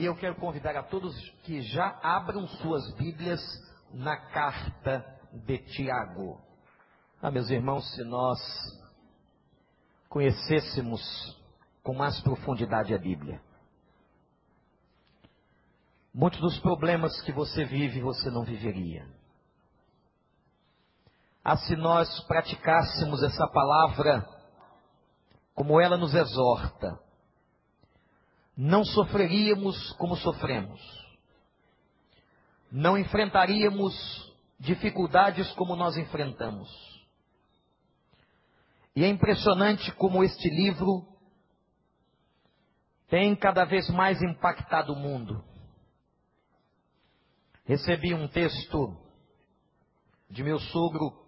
E eu quero convidar a todos que já abram suas Bíblias na carta de Tiago. Ah, meus irmãos, se nós conhecêssemos com mais profundidade a Bíblia, muitos dos problemas que você vive, você não viveria. Ah, se nós praticássemos essa palavra como ela nos exorta, não sofreríamos como sofremos, não enfrentaríamos dificuldades como nós enfrentamos. E é impressionante como este livro tem cada vez mais impactado o mundo. Recebi um texto de meu sogro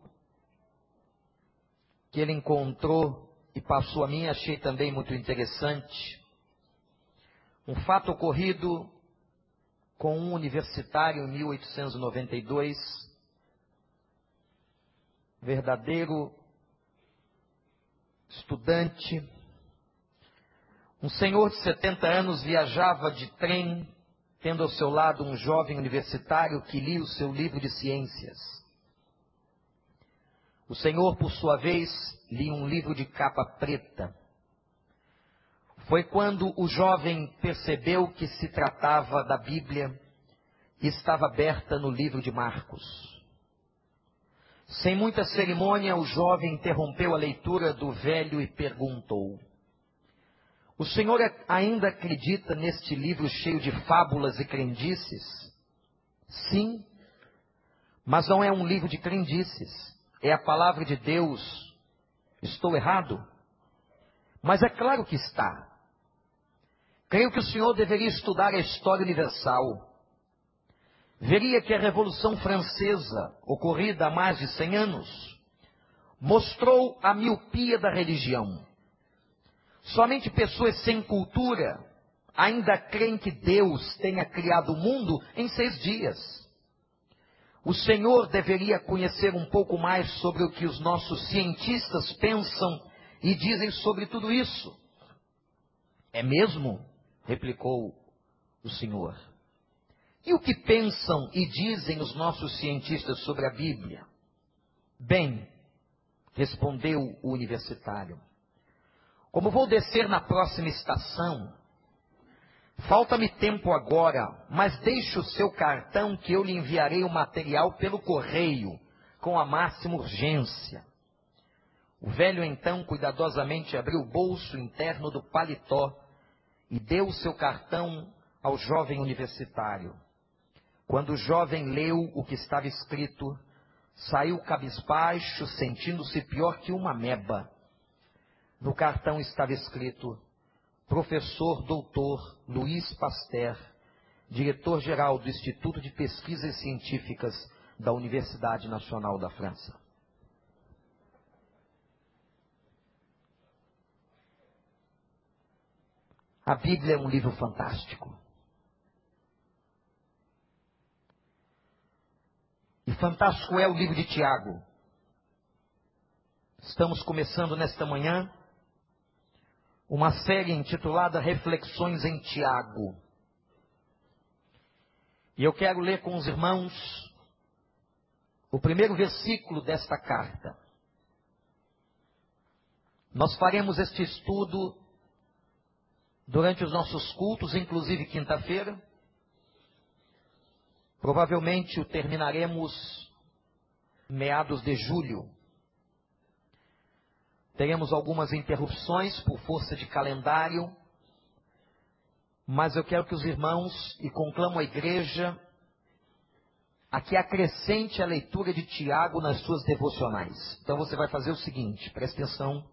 que ele encontrou e passou a mim, achei também muito interessante. Um fato ocorrido com um universitário em 1892, verdadeiro estudante, um senhor de 70 anos viajava de trem, tendo ao seu lado um jovem universitário que lia o seu livro de ciências. O senhor, por sua vez, lia um livro de capa preta. Foi quando o jovem percebeu que se tratava da Bíblia e estava aberta no livro de Marcos. Sem muita cerimônia, o jovem interrompeu a leitura do velho e perguntou: O senhor ainda acredita neste livro cheio de fábulas e crendices? Sim, mas não é um livro de crendices, é a palavra de Deus. Estou errado? Mas é claro que está. Creio que o senhor deveria estudar a história universal. Veria que a Revolução Francesa, ocorrida há mais de 100 anos, mostrou a miopia da religião. Somente pessoas sem cultura ainda creem que Deus tenha criado o mundo em seis dias. O Senhor deveria conhecer um pouco mais sobre o que os nossos cientistas pensam e dizem sobre tudo isso. É mesmo? Replicou o Senhor. E o que pensam e dizem os nossos cientistas sobre a Bíblia? Bem, respondeu o universitário. Como vou descer na próxima estação, falta-me tempo agora, mas deixe o seu cartão que eu lhe enviarei o material pelo correio, com a máxima urgência. O velho então cuidadosamente abriu o bolso interno do paletó e deu o seu cartão ao jovem universitário. Quando o jovem leu o que estava escrito, saiu cabisbaixo, sentindo-se pior que uma meba. No cartão estava escrito: Professor Doutor Luiz Pasteur, diretor-geral do Instituto de Pesquisas Científicas da Universidade Nacional da França. A Bíblia é um livro fantástico. E fantástico é o livro de Tiago. Estamos começando nesta manhã uma série intitulada Reflexões em Tiago. E eu quero ler com os irmãos o primeiro versículo desta carta. Nós faremos este estudo durante os nossos cultos, inclusive quinta-feira. Provavelmente o terminaremos meados de julho. Teremos algumas interrupções por força de calendário, mas eu quero que os irmãos e conclamo a igreja a que acrescente a leitura de Tiago nas suas devocionais. Então você vai fazer o seguinte, preste atenção,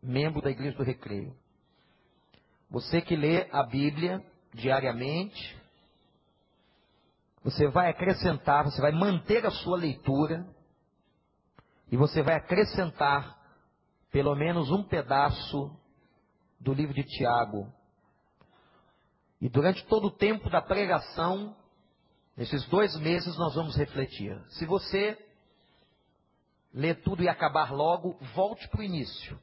membro da Igreja do Recreio. Você que lê a Bíblia diariamente, você vai acrescentar, você vai manter a sua leitura e você vai acrescentar pelo menos um pedaço do livro de Tiago. E durante todo o tempo da pregação, nesses dois meses, nós vamos refletir. Se você ler tudo e acabar logo, volte para o início.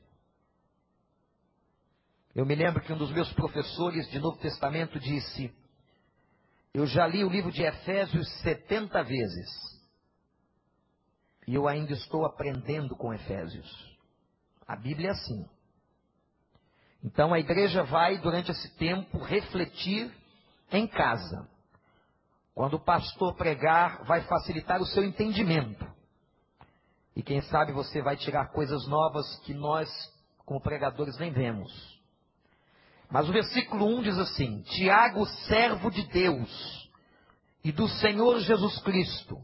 Eu me lembro que um dos meus professores de Novo Testamento disse: Eu já li o livro de Efésios 70 vezes. E eu ainda estou aprendendo com Efésios. A Bíblia é assim. Então a igreja vai, durante esse tempo, refletir em casa. Quando o pastor pregar, vai facilitar o seu entendimento. E quem sabe você vai tirar coisas novas que nós, como pregadores, nem vemos. Mas o versículo 1 diz assim: Tiago, servo de Deus e do Senhor Jesus Cristo,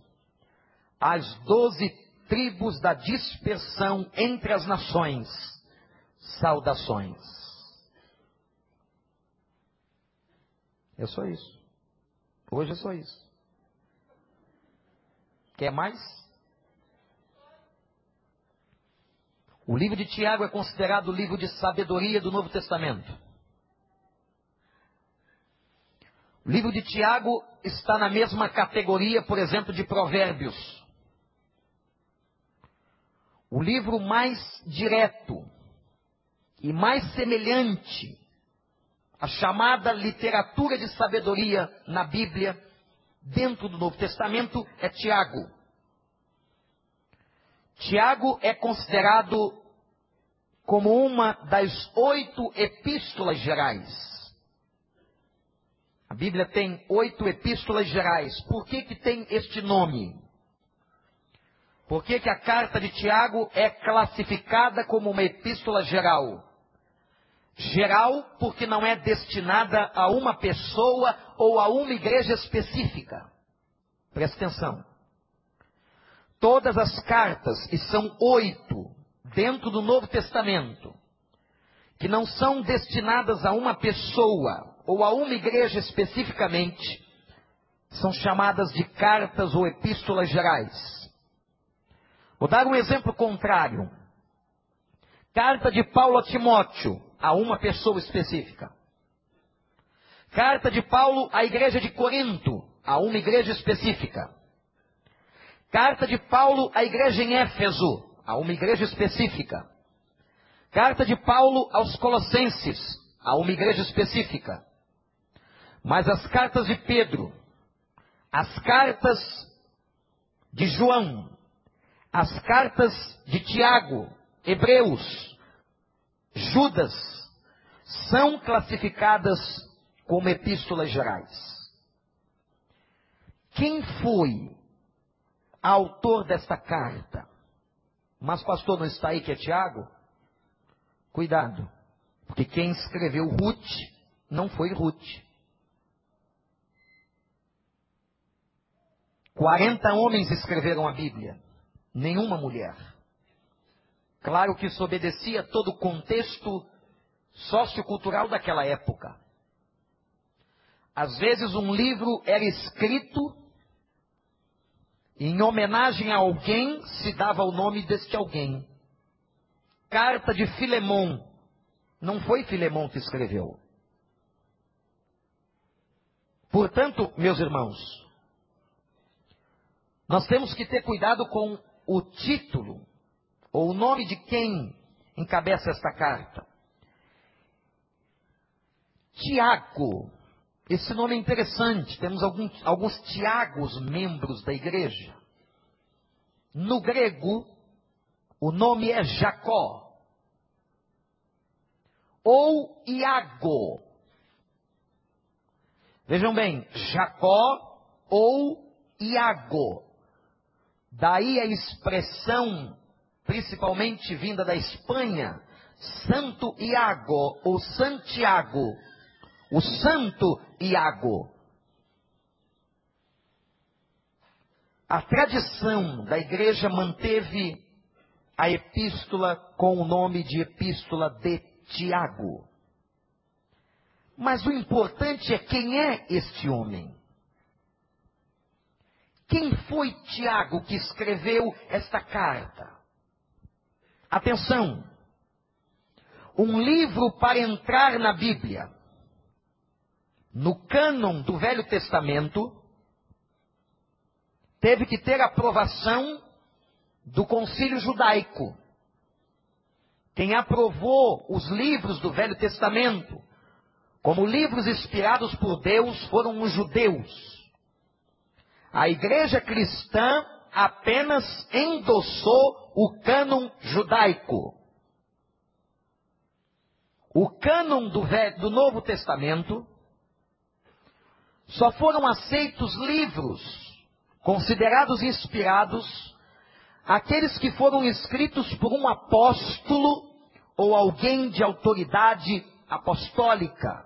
as doze tribos da dispersão entre as nações, saudações. É só isso. Hoje é só isso. Quer mais? O livro de Tiago é considerado o livro de sabedoria do Novo Testamento. O livro de Tiago está na mesma categoria, por exemplo, de Provérbios. O livro mais direto e mais semelhante à chamada literatura de sabedoria na Bíblia, dentro do Novo Testamento, é Tiago. Tiago é considerado como uma das oito epístolas gerais. A Bíblia tem oito epístolas gerais. Por que, que tem este nome? Por que, que a carta de Tiago é classificada como uma epístola geral? Geral porque não é destinada a uma pessoa ou a uma igreja específica. Presta atenção. Todas as cartas, e são oito, dentro do Novo Testamento, que não são destinadas a uma pessoa ou a uma igreja especificamente, são chamadas de cartas ou epístolas gerais. Vou dar um exemplo contrário. Carta de Paulo a Timóteo, a uma pessoa específica. Carta de Paulo à igreja de Corinto, a uma igreja específica. Carta de Paulo à igreja em Éfeso, a uma igreja específica. Carta de Paulo aos Colossenses, a uma igreja específica. Mas as cartas de Pedro, as cartas de João, as cartas de Tiago, Hebreus, Judas, são classificadas como epístolas gerais. Quem foi autor desta carta? Mas pastor não está aí que é Tiago? Cuidado, porque quem escreveu Ruth não foi Ruth. 40 homens escreveram a Bíblia, nenhuma mulher. Claro que isso obedecia todo o contexto sociocultural daquela época. Às vezes um livro era escrito em homenagem a alguém se dava o nome deste alguém. Carta de Filemon. Não foi Filemon que escreveu. Portanto, meus irmãos, nós temos que ter cuidado com o título ou o nome de quem encabeça esta carta. Tiago. Esse nome é interessante. Temos alguns, alguns Tiagos membros da igreja. No grego, o nome é Jacó. Ou Iago. Vejam bem, Jacó ou Iago. Daí a expressão, principalmente vinda da Espanha, Santo Iago ou Santiago. O Santo Iago. A tradição da igreja manteve a epístola com o nome de Epístola de Tiago. Mas o importante é quem é este homem. Quem foi Tiago que escreveu esta carta? Atenção! Um livro para entrar na Bíblia, no cânon do Velho Testamento, teve que ter aprovação do concílio judaico. Quem aprovou os livros do Velho Testamento como livros inspirados por Deus, foram os judeus. A igreja cristã apenas endossou o cânon judaico. O cânon do, do Novo Testamento só foram aceitos livros considerados inspirados aqueles que foram escritos por um apóstolo ou alguém de autoridade apostólica.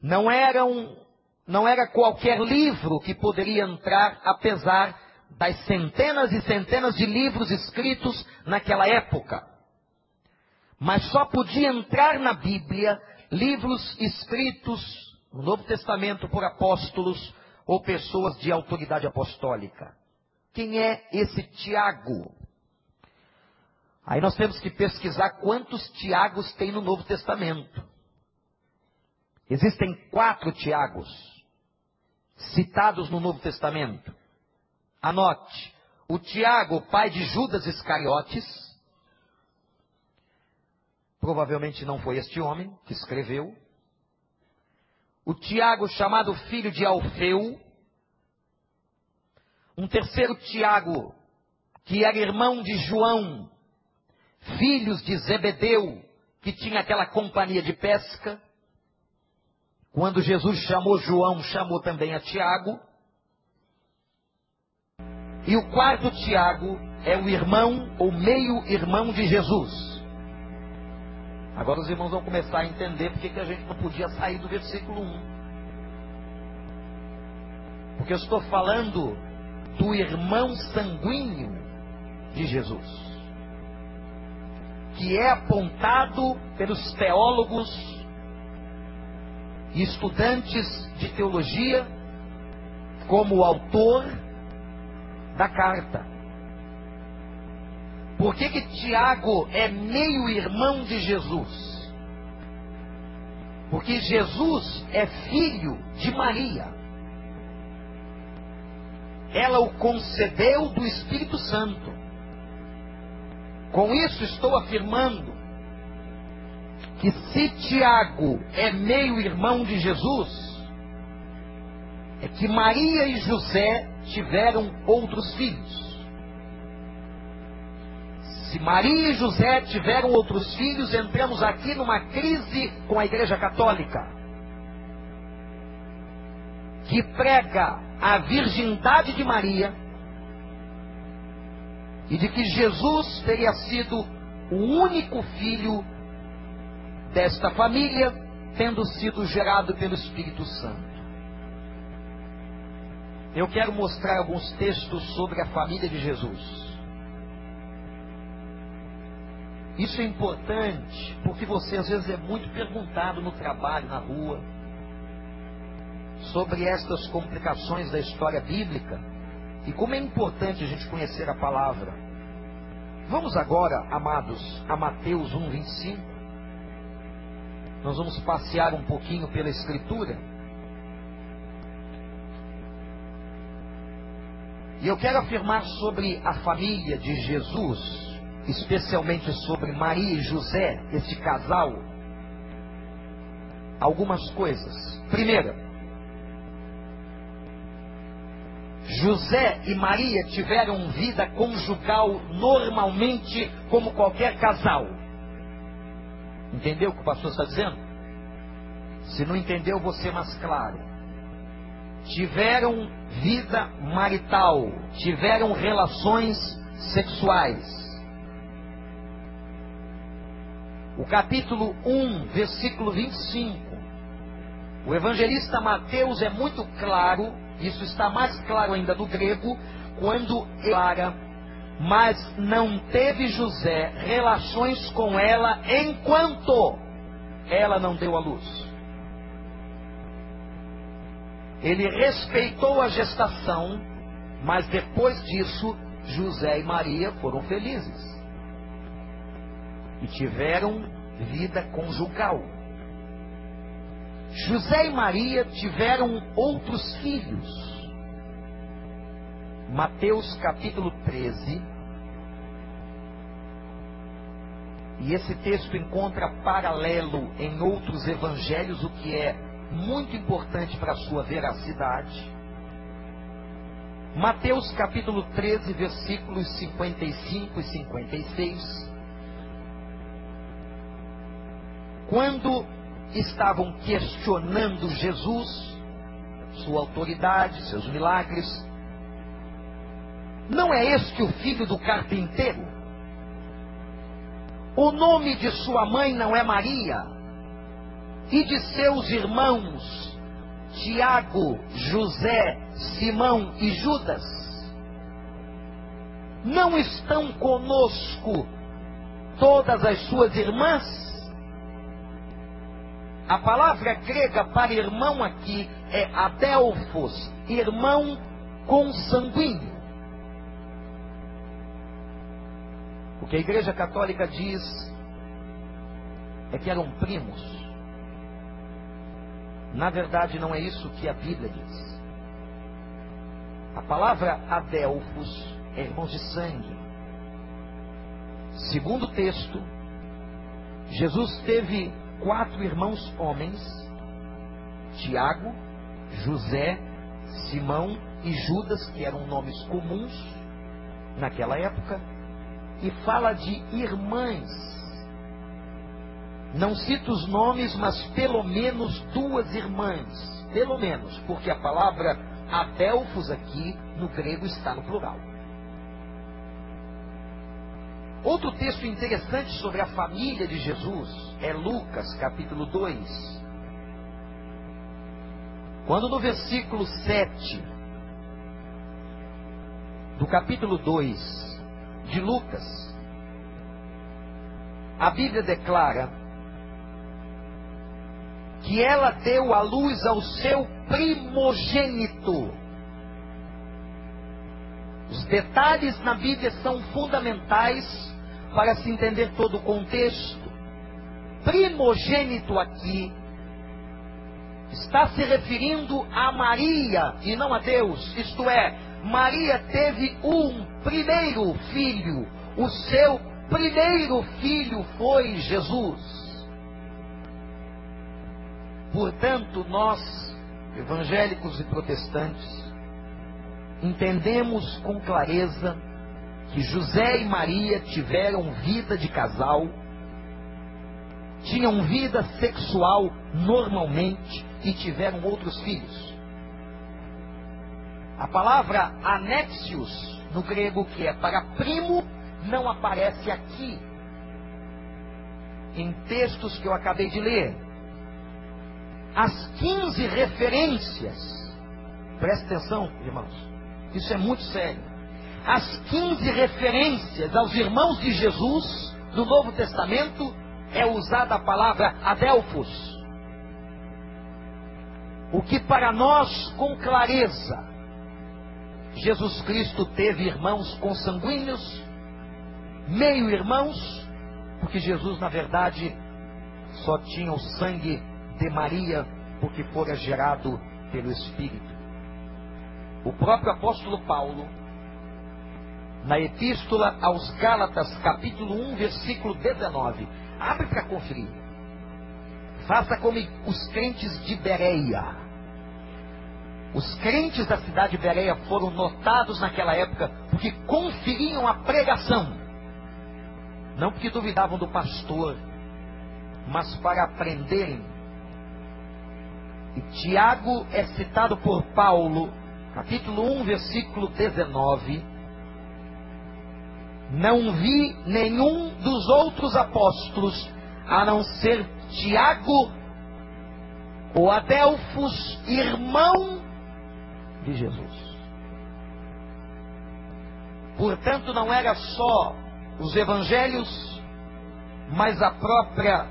Não eram não era qualquer livro que poderia entrar, apesar das centenas e centenas de livros escritos naquela época. Mas só podia entrar na Bíblia livros escritos no Novo Testamento por apóstolos ou pessoas de autoridade apostólica. Quem é esse Tiago? Aí nós temos que pesquisar quantos Tiagos tem no Novo Testamento. Existem quatro Tiagos citados no Novo Testamento. Anote: o Tiago, pai de Judas Iscariotes, provavelmente não foi este homem que escreveu. O Tiago, chamado filho de Alfeu, um terceiro Tiago, que era irmão de João, filhos de Zebedeu, que tinha aquela companhia de pesca. Quando Jesus chamou João, chamou também a Tiago. E o quarto Tiago é o irmão ou meio-irmão de Jesus. Agora os irmãos vão começar a entender porque que a gente não podia sair do versículo 1. Porque eu estou falando do irmão sanguíneo de Jesus, que é apontado pelos teólogos e estudantes de teologia como autor da carta. Por que, que Tiago é meio irmão de Jesus? Porque Jesus é filho de Maria ela o concedeu do Espírito Santo. Com isso estou afirmando que se Tiago é meio irmão de Jesus, é que Maria e José tiveram outros filhos. Se Maria e José tiveram outros filhos, entramos aqui numa crise com a Igreja Católica, que prega a virgindade de Maria e de que Jesus teria sido o único filho desta família, tendo sido gerado pelo Espírito Santo. Eu quero mostrar alguns textos sobre a família de Jesus. Isso é importante porque você às vezes é muito perguntado no trabalho, na rua sobre estas complicações da história bíblica e como é importante a gente conhecer a palavra. Vamos agora, amados, a Mateus 1, 25. Nós vamos passear um pouquinho pela Escritura. E eu quero afirmar sobre a família de Jesus, especialmente sobre Maria e José, este casal, algumas coisas. Primeira, José e Maria tiveram vida conjugal normalmente como qualquer casal. Entendeu o que o pastor está dizendo? Se não entendeu, você mais claro. Tiveram vida marital, tiveram relações sexuais. O capítulo 1, versículo 25. O evangelista Mateus é muito claro isso está mais claro ainda no grego, quando Clara, mas não teve José relações com ela enquanto ela não deu a luz. Ele respeitou a gestação, mas depois disso, José e Maria foram felizes e tiveram vida conjugal. José e Maria tiveram outros filhos. Mateus capítulo 13. E esse texto encontra paralelo em outros evangelhos, o que é muito importante para a sua veracidade. Mateus capítulo 13, versículos 55 e 56. Quando estavam questionando Jesus, sua autoridade, seus milagres, não é este o filho do carpinteiro? O nome de sua mãe não é Maria? E de seus irmãos, Tiago, José, Simão e Judas? Não estão conosco todas as suas irmãs? A palavra grega para irmão aqui é adelphos, irmão consanguíneo. O que a Igreja Católica diz é que eram primos. Na verdade, não é isso que a Bíblia diz. A palavra Adelfos é irmãos de sangue. Segundo o texto, Jesus teve quatro irmãos homens: Tiago, José, Simão e Judas, que eram nomes comuns naquela época e fala de irmãs. Não cita os nomes, mas pelo menos duas irmãs. Pelo menos, porque a palavra Adelfos aqui no grego está no plural. Outro texto interessante sobre a família de Jesus é Lucas, capítulo 2. Quando no versículo 7 do capítulo 2 de Lucas, a Bíblia declara que ela deu a luz ao seu primogênito. Os detalhes na Bíblia são fundamentais para se entender todo o contexto. Primogênito aqui está se referindo a Maria e não a Deus, isto é, Maria teve um primeiro filho. O seu primeiro filho foi Jesus. Portanto, nós, evangélicos e protestantes, entendemos com clareza que José e Maria tiveram vida de casal, tinham vida sexual normalmente e tiveram outros filhos. A palavra anexios, no grego, que é para primo, não aparece aqui. Em textos que eu acabei de ler. As 15 referências, presta atenção, irmãos, isso é muito sério. As 15 referências aos irmãos de Jesus no Novo Testamento é usada a palavra adelfos. O que para nós com clareza Jesus Cristo teve irmãos consanguíneos, meio-irmãos, porque Jesus, na verdade, só tinha o sangue de Maria, porque fora gerado pelo Espírito. O próprio apóstolo Paulo, na epístola aos Gálatas, capítulo 1, versículo 19, abre para conferir. Faça como os crentes de Bereia os crentes da cidade de Bereia foram notados naquela época porque conferiam a pregação. Não porque duvidavam do pastor, mas para aprenderem. E Tiago é citado por Paulo, capítulo 1, versículo 19. Não vi nenhum dos outros apóstolos, a não ser Tiago, o Adelfos, irmão de Jesus. Portanto, não era só os evangelhos, mas a própria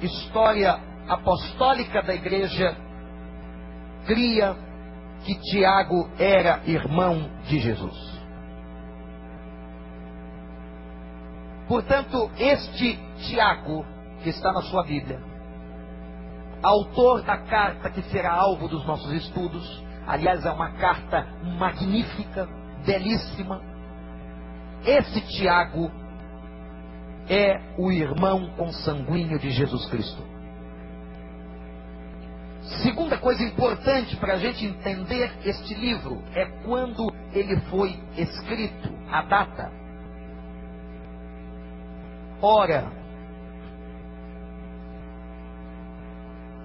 história apostólica da igreja cria que Tiago era irmão de Jesus. Portanto, este Tiago, que está na sua Bíblia, autor da carta que será alvo dos nossos estudos, Aliás, é uma carta magnífica, belíssima. Esse Tiago é o irmão consanguíneo de Jesus Cristo. Segunda coisa importante para a gente entender este livro é quando ele foi escrito, a data. Ora,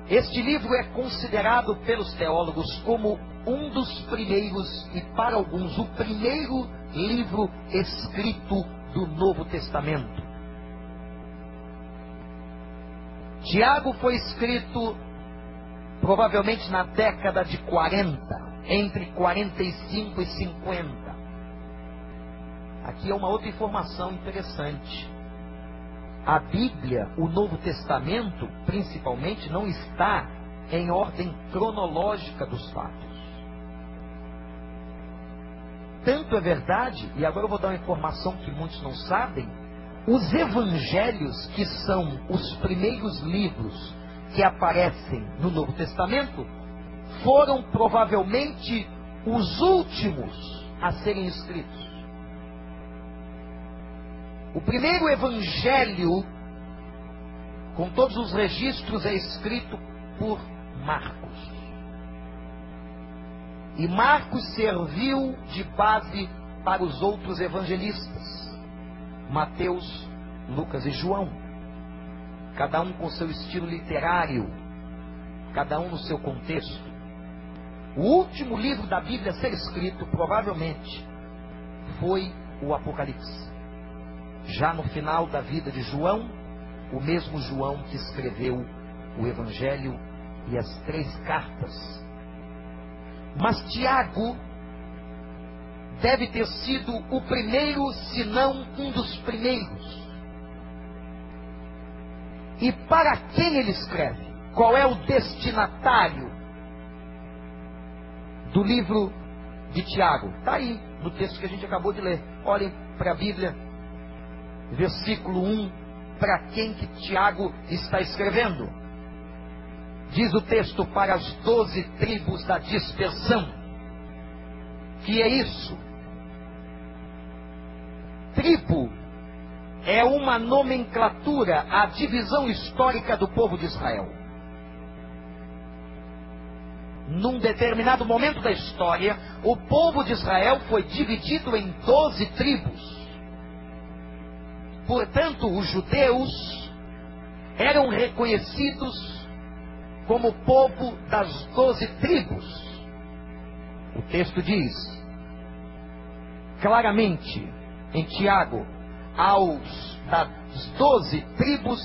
este livro é considerado pelos teólogos como um dos primeiros, e para alguns, o primeiro livro escrito do Novo Testamento. Tiago foi escrito provavelmente na década de 40, entre 45 e 50. Aqui é uma outra informação interessante. A Bíblia, o Novo Testamento, principalmente, não está em ordem cronológica dos fatos. Tanto é verdade, e agora eu vou dar uma informação que muitos não sabem, os evangelhos, que são os primeiros livros que aparecem no Novo Testamento, foram provavelmente os últimos a serem escritos. O primeiro evangelho, com todos os registros, é escrito por Marcos. E Marcos serviu de base para os outros evangelistas: Mateus, Lucas e João. Cada um com seu estilo literário, cada um no seu contexto. O último livro da Bíblia a ser escrito, provavelmente, foi o Apocalipse. Já no final da vida de João, o mesmo João que escreveu o Evangelho e as três cartas mas Tiago deve ter sido o primeiro, se não um dos primeiros. E para quem ele escreve? Qual é o destinatário do livro de Tiago? Está aí, no texto que a gente acabou de ler. Olhem para a Bíblia, versículo 1, para quem que Tiago está escrevendo. Diz o texto para as doze tribos da dispersão. Que é isso? Tribo é uma nomenclatura, a divisão histórica do povo de Israel. Num determinado momento da história, o povo de Israel foi dividido em doze tribos. Portanto, os judeus eram reconhecidos como povo das doze tribos. O texto diz claramente em Tiago, aos das doze tribos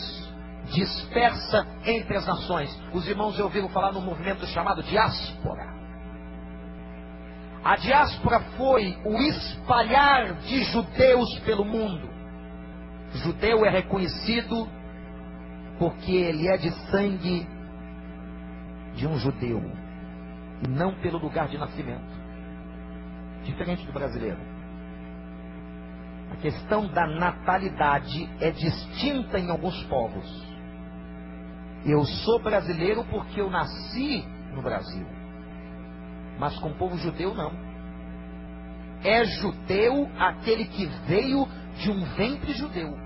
dispersa entre as nações. Os irmãos já ouviram falar no movimento chamado diáspora. A diáspora foi o espalhar de judeus pelo mundo. Judeu é reconhecido porque ele é de sangue de um judeu e não pelo lugar de nascimento. Diferente do brasileiro. A questão da natalidade é distinta em alguns povos. Eu sou brasileiro porque eu nasci no Brasil. Mas com o povo judeu, não. É judeu aquele que veio de um ventre judeu,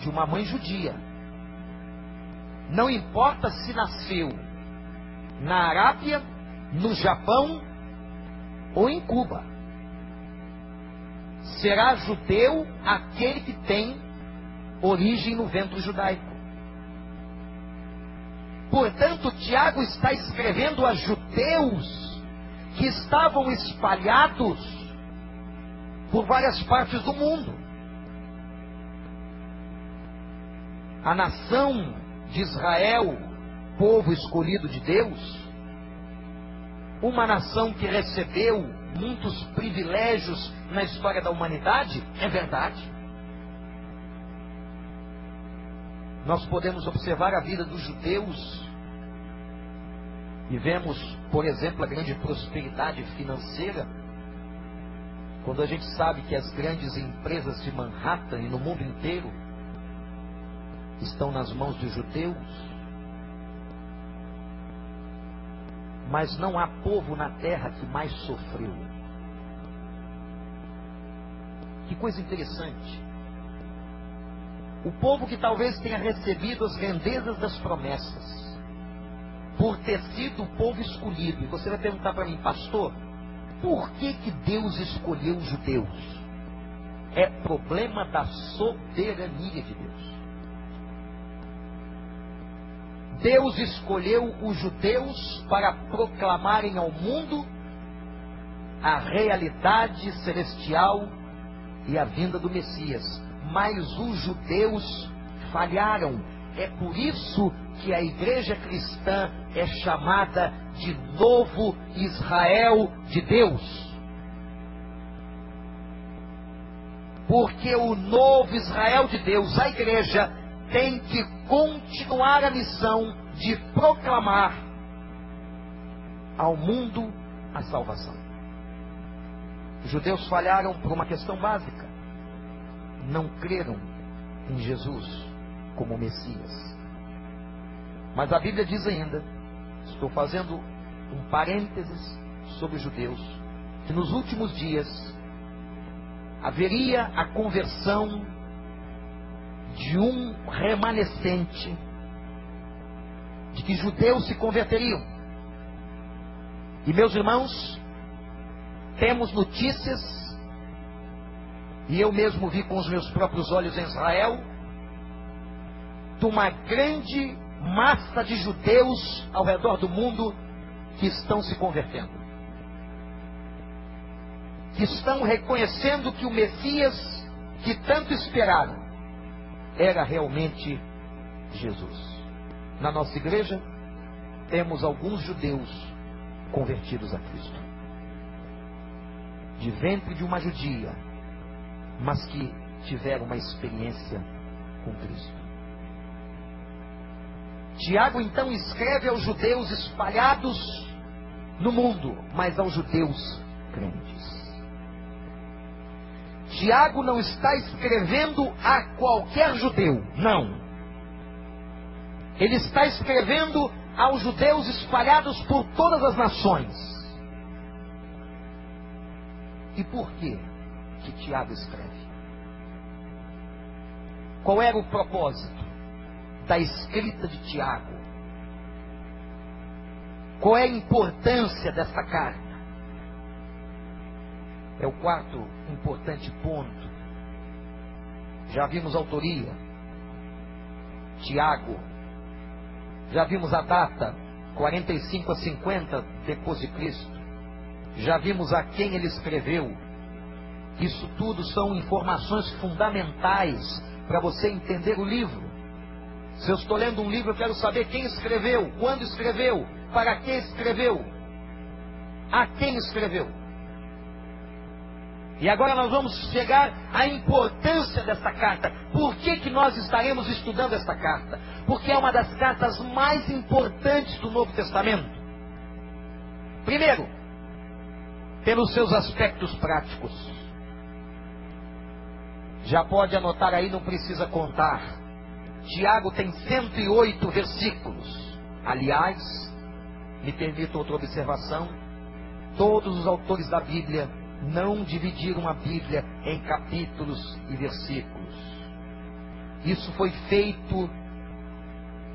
de uma mãe judia. Não importa se nasceu na Arábia, no Japão ou em Cuba. Será judeu aquele que tem origem no ventre judaico. Portanto, Tiago está escrevendo a judeus que estavam espalhados por várias partes do mundo. A nação de Israel povo escolhido de Deus, uma nação que recebeu muitos privilégios na história da humanidade, é verdade. Nós podemos observar a vida dos judeus e vemos, por exemplo, a grande prosperidade financeira. Quando a gente sabe que as grandes empresas de Manhattan e no mundo inteiro estão nas mãos dos judeus, mas não há povo na terra que mais sofreu. Que coisa interessante. O povo que talvez tenha recebido as grandezas das promessas, por ter sido o povo escolhido. E você vai perguntar para mim, pastor, por que, que Deus escolheu os judeus? É problema da soberania de Deus. Deus escolheu os judeus para proclamarem ao mundo a realidade celestial e a vinda do Messias. Mas os judeus falharam. É por isso que a igreja cristã é chamada de novo Israel de Deus. Porque o novo Israel de Deus, a igreja, tem que continuar a missão de proclamar ao mundo a salvação. Os judeus falharam por uma questão básica. Não creram em Jesus como Messias. Mas a Bíblia diz ainda, estou fazendo um parênteses sobre os judeus, que nos últimos dias haveria a conversão de um remanescente, de que judeus se converteriam. E meus irmãos, temos notícias, e eu mesmo vi com os meus próprios olhos em Israel, de uma grande massa de judeus ao redor do mundo que estão se convertendo. Que estão reconhecendo que o Messias que tanto esperaram era realmente Jesus. Na nossa igreja, temos alguns judeus convertidos a Cristo. De ventre de uma judia, mas que tiveram uma experiência com Cristo. Tiago então escreve aos judeus espalhados no mundo, mas aos judeus crentes. Tiago não está escrevendo a qualquer judeu, não. Ele está escrevendo aos judeus espalhados por todas as nações. E por que que Tiago escreve? Qual era o propósito? da escrita de Tiago. Qual é a importância dessa carta? É o quarto importante ponto. Já vimos autoria, Tiago. Já vimos a data, 45 a 50 depois de Cristo. Já vimos a quem ele escreveu. Isso tudo são informações fundamentais para você entender o livro. Se eu estou lendo um livro, eu quero saber quem escreveu, quando escreveu, para quem escreveu, a quem escreveu. E agora nós vamos chegar à importância desta carta. Por que, que nós estaremos estudando esta carta? Porque é uma das cartas mais importantes do Novo Testamento. Primeiro, pelos seus aspectos práticos. Já pode anotar aí, não precisa contar. Tiago tem 108 versículos. Aliás, me permito outra observação: todos os autores da Bíblia não dividiram a Bíblia em capítulos e versículos. Isso foi feito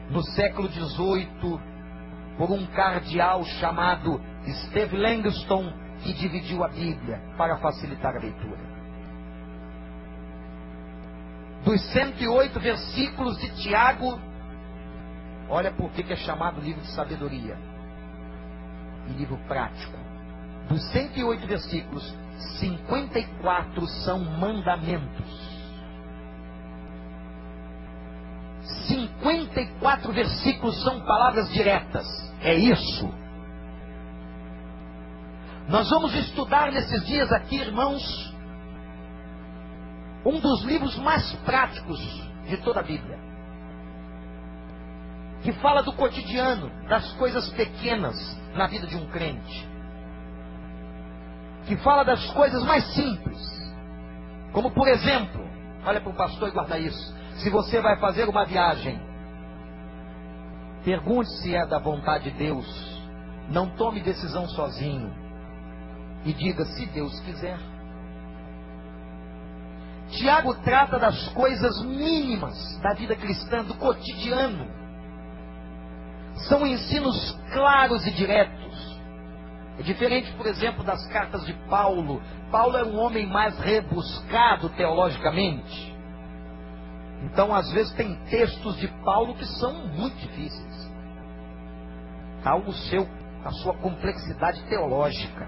no século XVIII por um cardeal chamado Steve Langston, que dividiu a Bíblia para facilitar a leitura dos 108 versículos de Tiago, olha por que é chamado livro de sabedoria e livro prático. Dos 108 versículos, 54 são mandamentos. 54 versículos são palavras diretas. É isso. Nós vamos estudar nesses dias aqui, irmãos, um dos livros mais práticos de toda a Bíblia. Que fala do cotidiano, das coisas pequenas na vida de um crente. Que fala das coisas mais simples. Como por exemplo, olha para o pastor e guarda isso. Se você vai fazer uma viagem, pergunte se é da vontade de Deus. Não tome decisão sozinho. E diga se Deus quiser. Tiago trata das coisas mínimas da vida cristã, do cotidiano. São ensinos claros e diretos. É diferente, por exemplo, das cartas de Paulo. Paulo era um homem mais rebuscado teologicamente. Então, às vezes, tem textos de Paulo que são muito difíceis. Tal o seu, a sua complexidade teológica.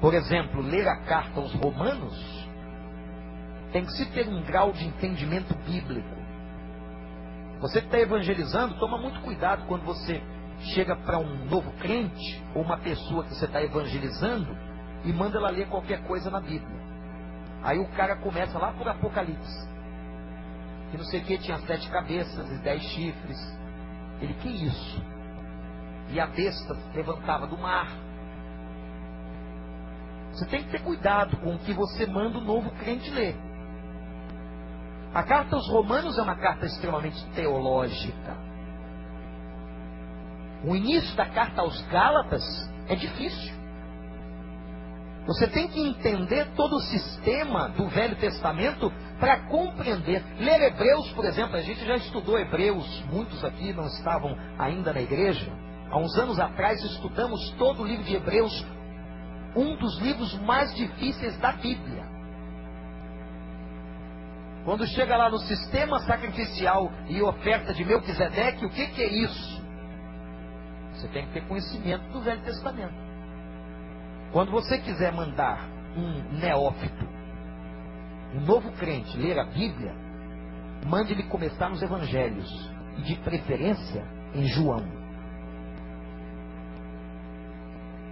Por exemplo, ler a carta aos Romanos tem que se ter um grau de entendimento bíblico. Você que está evangelizando, toma muito cuidado quando você chega para um novo crente ou uma pessoa que você está evangelizando e manda ela ler qualquer coisa na Bíblia. Aí o cara começa lá por Apocalipse. Que não sei o que tinha sete cabeças e dez chifres. Ele, que isso? E a besta levantava do mar. Você tem que ter cuidado com o que você manda o novo crente ler. A carta aos Romanos é uma carta extremamente teológica. O início da carta aos Gálatas é difícil. Você tem que entender todo o sistema do Velho Testamento para compreender. Ler Hebreus, por exemplo, a gente já estudou Hebreus, muitos aqui não estavam ainda na igreja. Há uns anos atrás estudamos todo o livro de Hebreus, um dos livros mais difíceis da Bíblia. Quando chega lá no sistema sacrificial e oferta de Melquisedeque, o que, que é isso? Você tem que ter conhecimento do Velho Testamento. Quando você quiser mandar um neófito, um novo crente, ler a Bíblia, mande ele começar nos Evangelhos, e de preferência em João.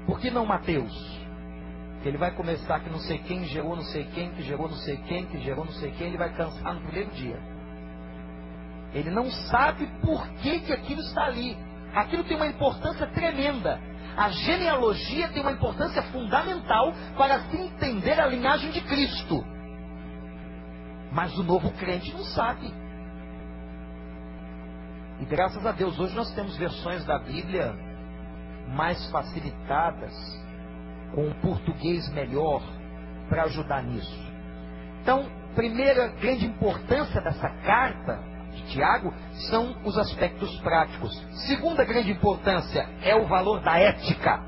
Por que não Mateus? que ele vai começar que não sei quem gerou não sei quem, que gerou não sei quem, que gerou não sei quem, ele vai cansar no primeiro dia. Ele não sabe por que, que aquilo está ali. Aquilo tem uma importância tremenda. A genealogia tem uma importância fundamental para se entender a linhagem de Cristo. Mas o novo crente não sabe. E graças a Deus, hoje nós temos versões da Bíblia mais facilitadas com um português melhor para ajudar nisso. Então, primeira grande importância dessa carta de Tiago são os aspectos práticos. Segunda grande importância é o valor da ética.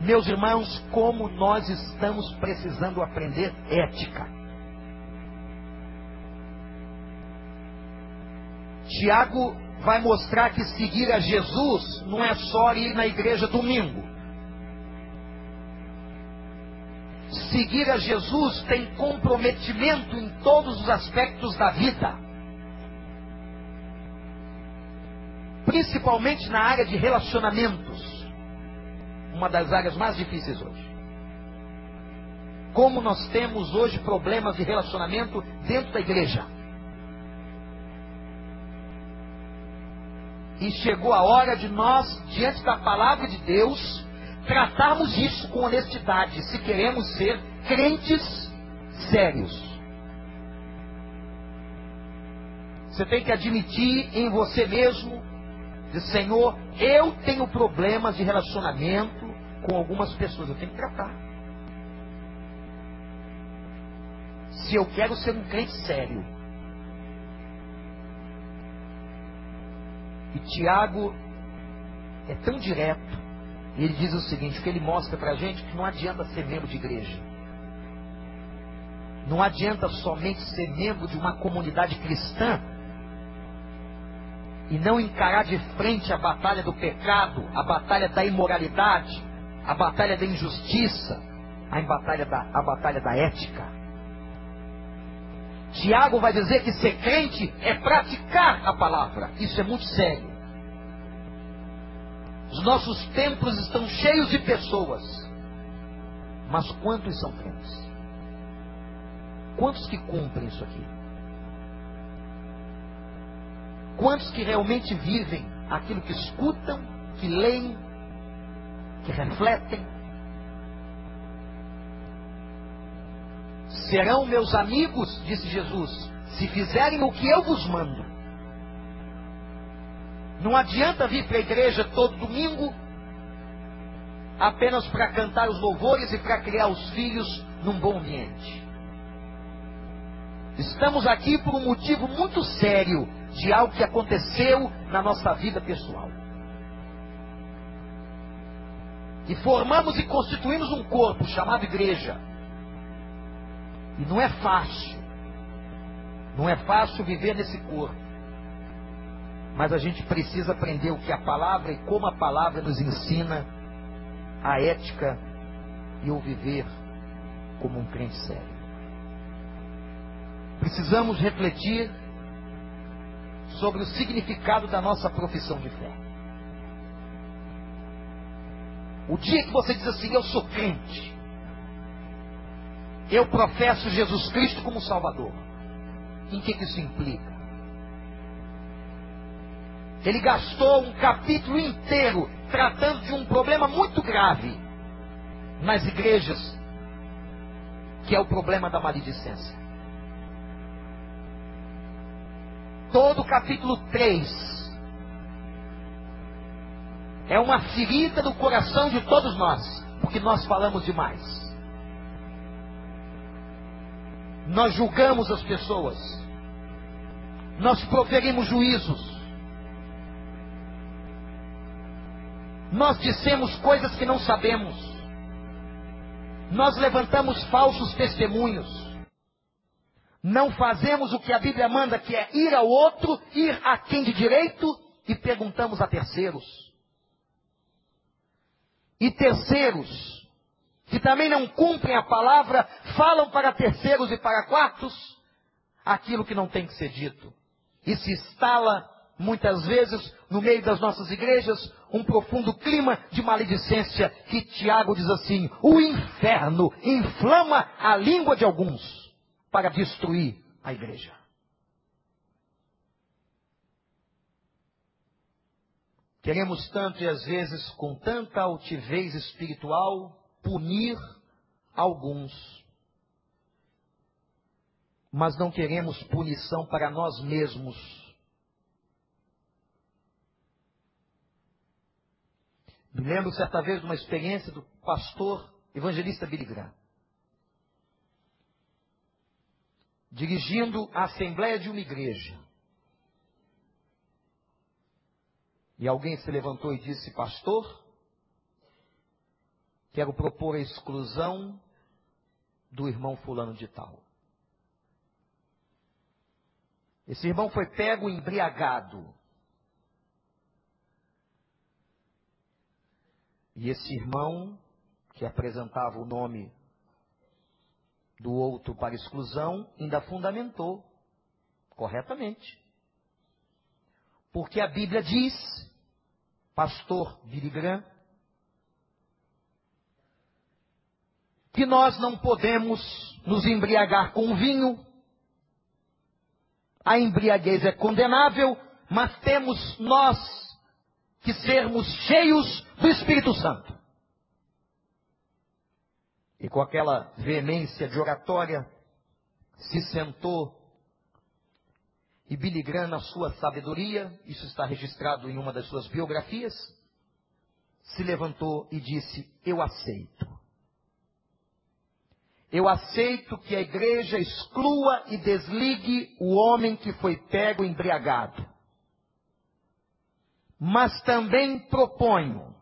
Meus irmãos, como nós estamos precisando aprender ética. Tiago vai mostrar que seguir a Jesus não é só ir na igreja domingo. Seguir a Jesus tem comprometimento em todos os aspectos da vida. Principalmente na área de relacionamentos. Uma das áreas mais difíceis hoje. Como nós temos hoje problemas de relacionamento dentro da igreja. E chegou a hora de nós, diante da palavra de Deus, tratarmos isso com honestidade, se queremos ser crentes sérios. Você tem que admitir em você mesmo, de Senhor, eu tenho problemas de relacionamento com algumas pessoas, eu tenho que tratar. Se eu quero ser um crente sério. E Tiago é tão direto e ele diz o seguinte: que ele mostra para a gente que não adianta ser membro de igreja. Não adianta somente ser membro de uma comunidade cristã e não encarar de frente a batalha do pecado, a batalha da imoralidade, a batalha da injustiça, a batalha da, a batalha da ética. Tiago vai dizer que ser crente é praticar a palavra. Isso é muito sério. Os nossos templos estão cheios de pessoas. Mas quantos são crentes? Quantos que cumprem isso aqui? Quantos que realmente vivem aquilo que escutam, que leem, que refletem? Serão meus amigos, disse Jesus, se fizerem o que eu vos mando. Não adianta vir para a igreja todo domingo, apenas para cantar os louvores e para criar os filhos num bom ambiente. Estamos aqui por um motivo muito sério de algo que aconteceu na nossa vida pessoal. E formamos e constituímos um corpo chamado igreja. E não é fácil. Não é fácil viver nesse corpo. Mas a gente precisa aprender o que a palavra e como a palavra nos ensina a ética e o viver como um crente sério. Precisamos refletir sobre o significado da nossa profissão de fé. O dia que você diz assim, eu sou crente, eu professo Jesus Cristo como Salvador, em que, que isso implica? Ele gastou um capítulo inteiro tratando de um problema muito grave nas igrejas, que é o problema da maledicência. Todo o capítulo 3 é uma ferida do coração de todos nós, porque nós falamos demais. Nós julgamos as pessoas, nós proferimos juízos, nós dissemos coisas que não sabemos, nós levantamos falsos testemunhos, não fazemos o que a Bíblia manda, que é ir ao outro, ir a quem de direito e perguntamos a terceiros. E terceiros, que também não cumprem a palavra, falam para terceiros e para quartos aquilo que não tem que ser dito. E se instala, muitas vezes, no meio das nossas igrejas, um profundo clima de maledicência, que Tiago diz assim: o inferno inflama a língua de alguns para destruir a igreja. Queremos tanto e às vezes com tanta altivez espiritual punir alguns. Mas não queremos punição para nós mesmos. Me lembro certa vez de uma experiência do pastor evangelista Billy Graham. Dirigindo a assembleia de uma igreja. E alguém se levantou e disse: Pastor, quero propor a exclusão do irmão Fulano de Tal. Esse irmão foi pego embriagado. E esse irmão, que apresentava o nome do outro para exclusão, ainda fundamentou corretamente. Porque a Bíblia diz, pastor Billy que nós não podemos nos embriagar com vinho. A embriaguez é condenável, mas temos nós que sermos cheios do Espírito Santo. E com aquela veemência de oratória, se sentou e Billy Graham, na sua sabedoria, isso está registrado em uma das suas biografias, se levantou e disse: Eu aceito. Eu aceito que a igreja exclua e desligue o homem que foi pego embriagado. Mas também proponho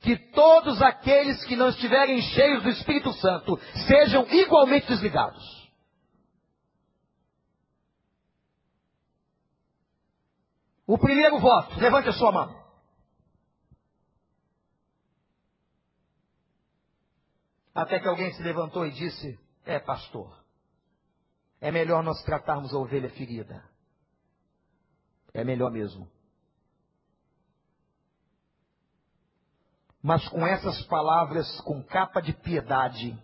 que todos aqueles que não estiverem cheios do Espírito Santo sejam igualmente desligados. O primeiro voto, levante a sua mão. Até que alguém se levantou e disse: É, pastor, é melhor nós tratarmos a ovelha ferida. É melhor mesmo. Mas com essas palavras, com capa de piedade,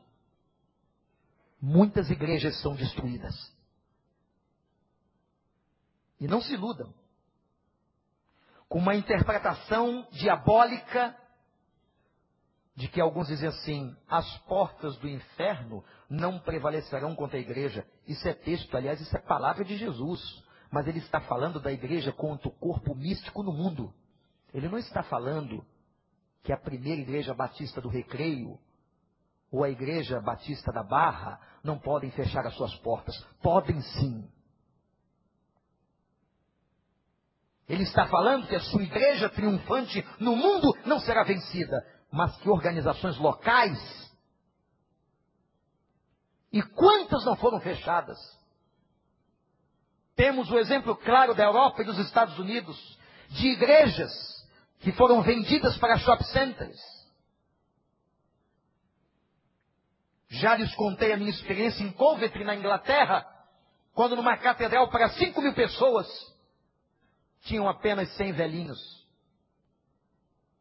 muitas igrejas são destruídas. E não se iludam com uma interpretação diabólica de que alguns dizem assim: as portas do inferno não prevalecerão contra a igreja. Isso é texto, aliás, isso é palavra de Jesus. Mas ele está falando da igreja contra o corpo místico no mundo. Ele não está falando que a primeira igreja batista do Recreio ou a igreja batista da Barra não podem fechar as suas portas. Podem sim. Ele está falando que a sua igreja triunfante no mundo não será vencida, mas que organizações locais. E quantas não foram fechadas? Temos o exemplo claro da Europa e dos Estados Unidos, de igrejas que foram vendidas para shop centers. Já lhes contei a minha experiência em Coventry, na Inglaterra, quando numa catedral para 5 mil pessoas, tinham apenas 100 velhinhos.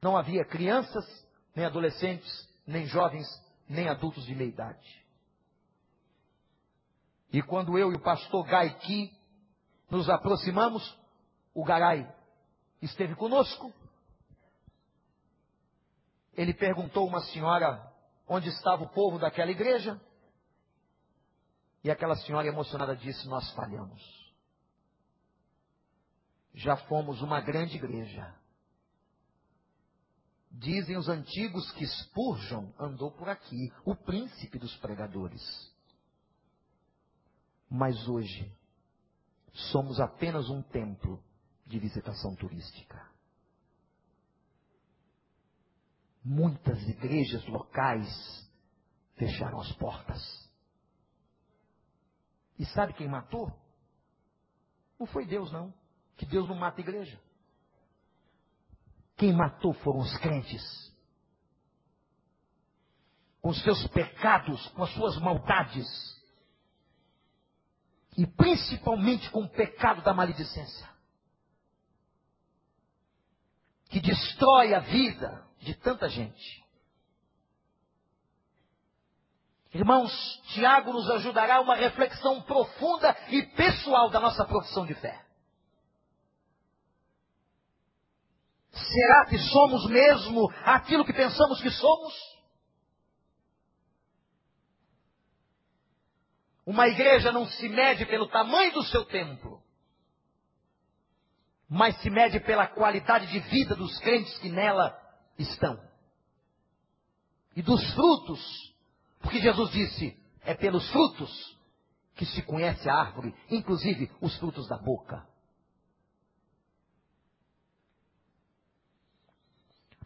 Não havia crianças, nem adolescentes, nem jovens, nem adultos de meia idade. E quando eu e o pastor Gaiki nos aproximamos, o Garay esteve conosco. Ele perguntou uma senhora onde estava o povo daquela igreja. E aquela senhora emocionada disse: Nós falhamos. Já fomos uma grande igreja. Dizem os antigos que Spurgeon andou por aqui, o príncipe dos pregadores. Mas hoje, somos apenas um templo de visitação turística. Muitas igrejas locais fecharam as portas. E sabe quem matou? Não foi Deus, não. Que Deus não mata a igreja. Quem matou foram os crentes. Com seus pecados, com as suas maldades e principalmente com o pecado da maledicência, que destrói a vida de tanta gente. Irmãos, Tiago nos ajudará a uma reflexão profunda e pessoal da nossa profissão de fé. Será que somos mesmo aquilo que pensamos que somos? Uma igreja não se mede pelo tamanho do seu templo, mas se mede pela qualidade de vida dos crentes que nela estão. E dos frutos, porque Jesus disse: é pelos frutos que se conhece a árvore, inclusive os frutos da boca.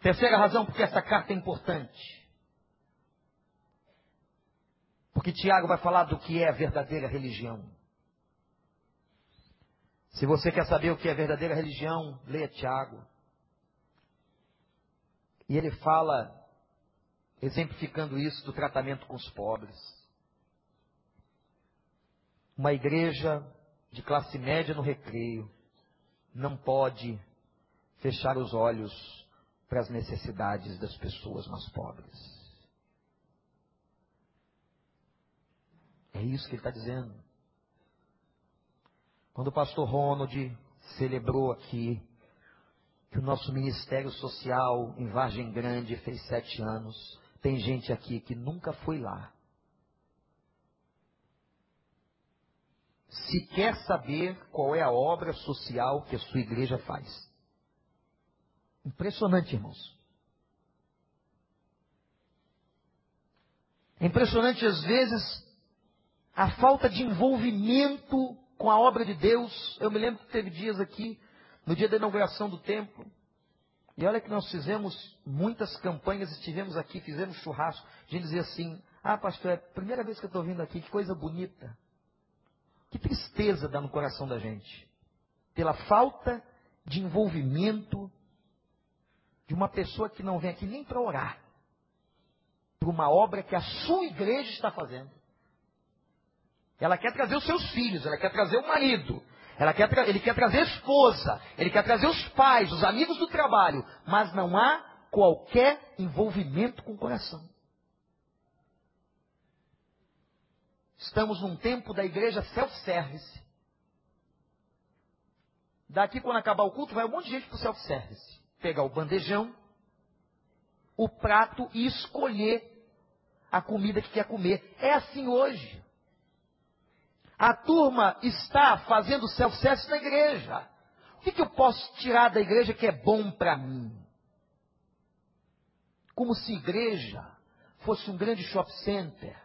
Terceira razão porque essa carta é importante. Porque Tiago vai falar do que é a verdadeira religião. Se você quer saber o que é verdadeira religião, leia Tiago. E ele fala, exemplificando isso, do tratamento com os pobres. Uma igreja de classe média no recreio não pode fechar os olhos para as necessidades das pessoas mais pobres. É isso que ele está dizendo. Quando o pastor Ronald celebrou aqui que o nosso ministério social em Vargem Grande fez sete anos, tem gente aqui que nunca foi lá. Se quer saber qual é a obra social que a sua igreja faz. Impressionante, irmãos. É impressionante às vezes a falta de envolvimento com a obra de Deus. Eu me lembro que teve dias aqui, no dia da inauguração do templo, e olha que nós fizemos muitas campanhas, estivemos aqui, fizemos churrasco. A gente dizia assim: Ah, pastor, é a primeira vez que eu estou vindo aqui, que coisa bonita. Que tristeza dá no coração da gente. Pela falta de envolvimento de uma pessoa que não vem aqui nem para orar. Por uma obra que a sua igreja está fazendo. Ela quer trazer os seus filhos, ela quer trazer o marido, quer, ele quer trazer esposa, ele quer trazer os pais, os amigos do trabalho, mas não há qualquer envolvimento com o coração. Estamos num tempo da igreja self-service. Daqui, quando acabar o culto, vai um monte de gente para o self-service. Pegar o bandejão, o prato e escolher a comida que quer comer. É assim hoje. A turma está fazendo self-service na igreja. O que, que eu posso tirar da igreja que é bom para mim? Como se igreja fosse um grande shopping center.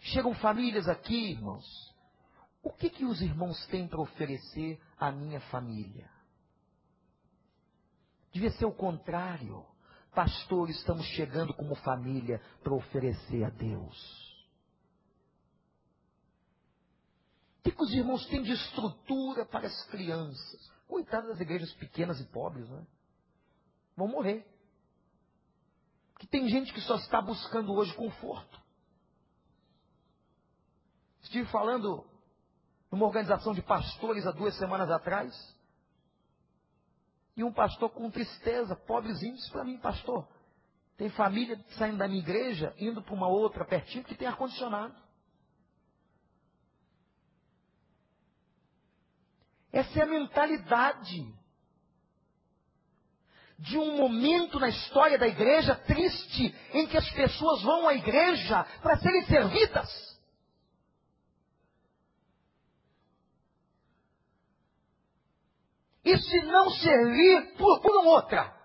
Chegam famílias aqui, irmãos. O que, que os irmãos têm para oferecer à minha família? Devia ser o contrário. Pastor, estamos chegando como família para oferecer a Deus. O que, que os irmãos têm de estrutura para as crianças? Coitadas das igrejas pequenas e pobres, né? Vão morrer. Que tem gente que só está buscando hoje conforto. Estive falando numa organização de pastores há duas semanas atrás. E um pastor com tristeza, pobrezinho, disse para mim, pastor, tem família saindo da minha igreja, indo para uma outra pertinho que tem ar-condicionado. Essa é a mentalidade de um momento na história da igreja triste em que as pessoas vão à igreja para serem servidas. E se não servir, procuram outra.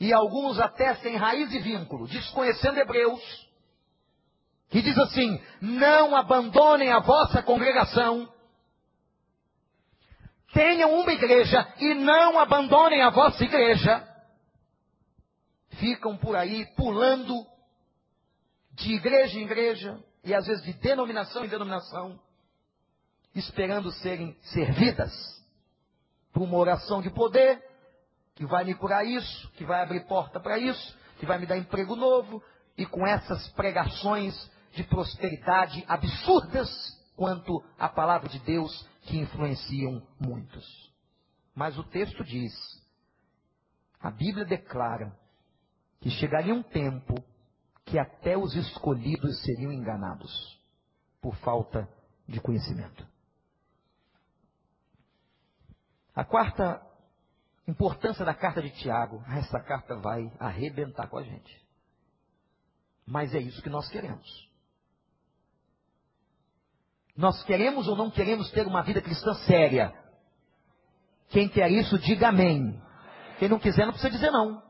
E alguns até sem raiz e vínculo, desconhecendo Hebreus, que diz assim: não abandonem a vossa congregação tenham uma igreja e não abandonem a vossa igreja, ficam por aí pulando de igreja em igreja e às vezes de denominação em denominação, esperando serem servidas por uma oração de poder que vai me curar isso, que vai abrir porta para isso, que vai me dar emprego novo e com essas pregações de prosperidade absurdas quanto a palavra de Deus que influenciam muitos. Mas o texto diz, a Bíblia declara, que chegaria um tempo que até os escolhidos seriam enganados por falta de conhecimento. A quarta importância da carta de Tiago, essa carta vai arrebentar com a gente. Mas é isso que nós queremos. Nós queremos ou não queremos ter uma vida cristã séria? Quem quer isso, diga amém. Quem não quiser, não precisa dizer não.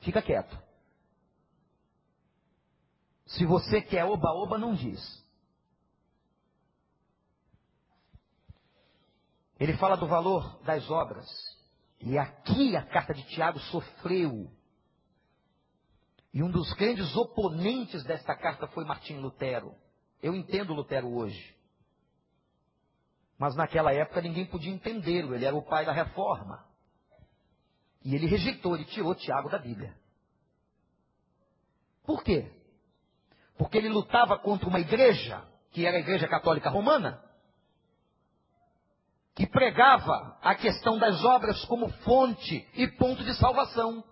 Fica quieto. Se você quer oba-oba, não diz. Ele fala do valor das obras. E aqui a carta de Tiago sofreu. E um dos grandes oponentes desta carta foi Martim Lutero. Eu entendo Lutero hoje. Mas naquela época ninguém podia entendê-lo, ele era o pai da reforma. E ele rejeitou, ele tirou Tiago da Bíblia. Por quê? Porque ele lutava contra uma igreja, que era a Igreja Católica Romana, que pregava a questão das obras como fonte e ponto de salvação.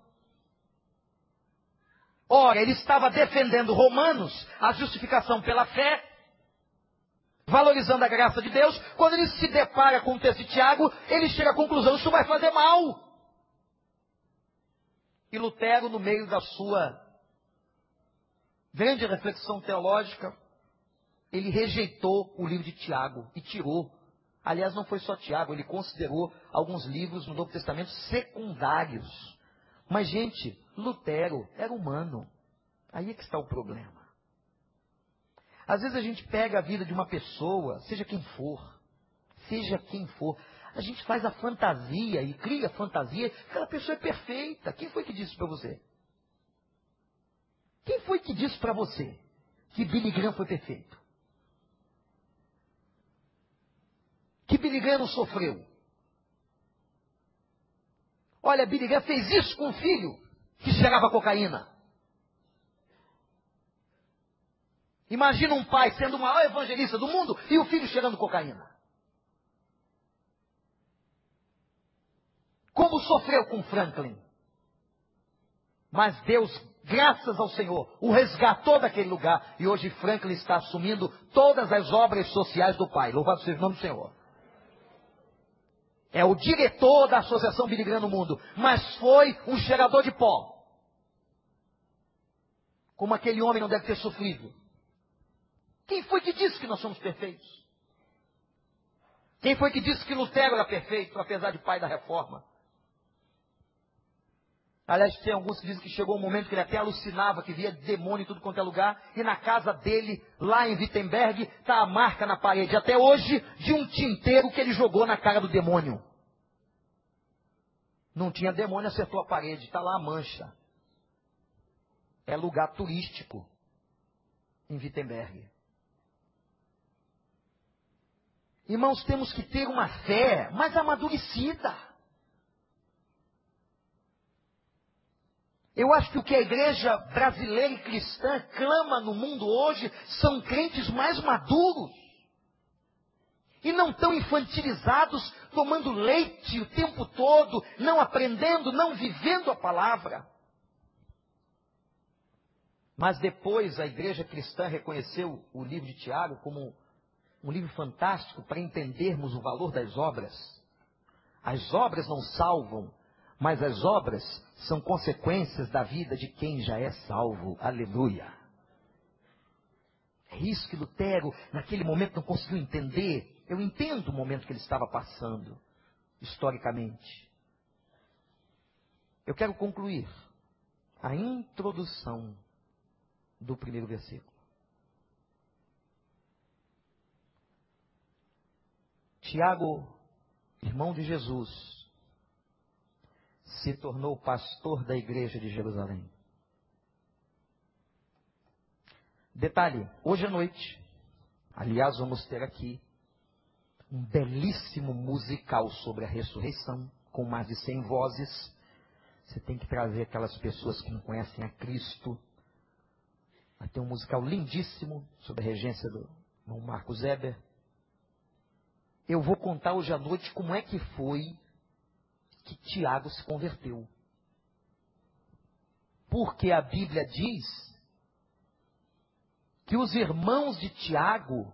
Ora, ele estava defendendo Romanos, a justificação pela fé, valorizando a graça de Deus. Quando ele se depara com o texto de Tiago, ele chega à conclusão: isso vai fazer mal. E Lutero, no meio da sua grande reflexão teológica, ele rejeitou o livro de Tiago e tirou. Aliás, não foi só Tiago, ele considerou alguns livros no Novo Testamento secundários. Mas, gente, Lutero era humano. Aí é que está o problema. Às vezes a gente pega a vida de uma pessoa, seja quem for, seja quem for, a gente faz a fantasia e cria a fantasia que aquela pessoa é perfeita. Quem foi que disse para você? Quem foi que disse para você que Billy Graham foi perfeito? Que Billy Graham não sofreu? Olha, Billy Graham fez isso com o filho que cheirava cocaína. Imagina um pai sendo o maior evangelista do mundo e o filho cheirando cocaína. Como sofreu com Franklin. Mas Deus, graças ao Senhor, o resgatou daquele lugar. E hoje Franklin está assumindo todas as obras sociais do pai. Louvado seja o nome do Senhor. É o diretor da Associação Billy Graham no mundo. Mas foi um cheirador de pó. Como aquele homem não deve ter sofrido. Quem foi que disse que nós somos perfeitos? Quem foi que disse que Lutero era perfeito, apesar de pai da reforma? Aliás, tem alguns que dizem que chegou um momento que ele até alucinava, que via demônio em tudo quanto é lugar, e na casa dele, lá em Wittenberg, está a marca na parede, até hoje, de um tinteiro que ele jogou na cara do demônio. Não tinha demônio, acertou a parede, está lá a mancha. É lugar turístico em Wittenberg. Irmãos, temos que ter uma fé mais amadurecida. Eu acho que o que a igreja brasileira e cristã clama no mundo hoje são crentes mais maduros. E não tão infantilizados, tomando leite o tempo todo, não aprendendo, não vivendo a palavra. Mas depois a igreja cristã reconheceu o livro de Tiago como um livro fantástico para entendermos o valor das obras. As obras não salvam, mas as obras são consequências da vida de quem já é salvo. Aleluia. É isso que Lutero, naquele momento, não conseguiu entender. Eu entendo o momento que ele estava passando, historicamente. Eu quero concluir a introdução do primeiro versículo. Tiago, irmão de Jesus, se tornou pastor da igreja de Jerusalém. Detalhe, hoje à noite, aliás, vamos ter aqui um belíssimo musical sobre a ressurreição, com mais de 100 vozes. Você tem que trazer aquelas pessoas que não conhecem a Cristo. Vai ter um musical lindíssimo sobre a regência do Marcos Eber eu vou contar hoje à noite como é que foi que Tiago se converteu. Porque a Bíblia diz que os irmãos de Tiago,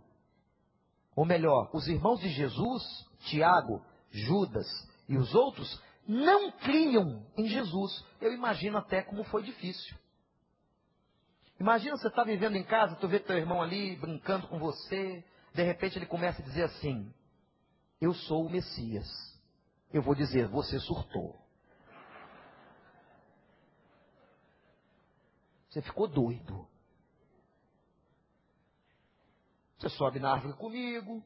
ou melhor, os irmãos de Jesus, Tiago, Judas e os outros, não criam em Jesus. Eu imagino até como foi difícil. Imagina você estar tá vivendo em casa, tu vê teu irmão ali brincando com você, de repente ele começa a dizer assim: eu sou o Messias. Eu vou dizer, você surtou. Você ficou doido. Você sobe na árvore comigo.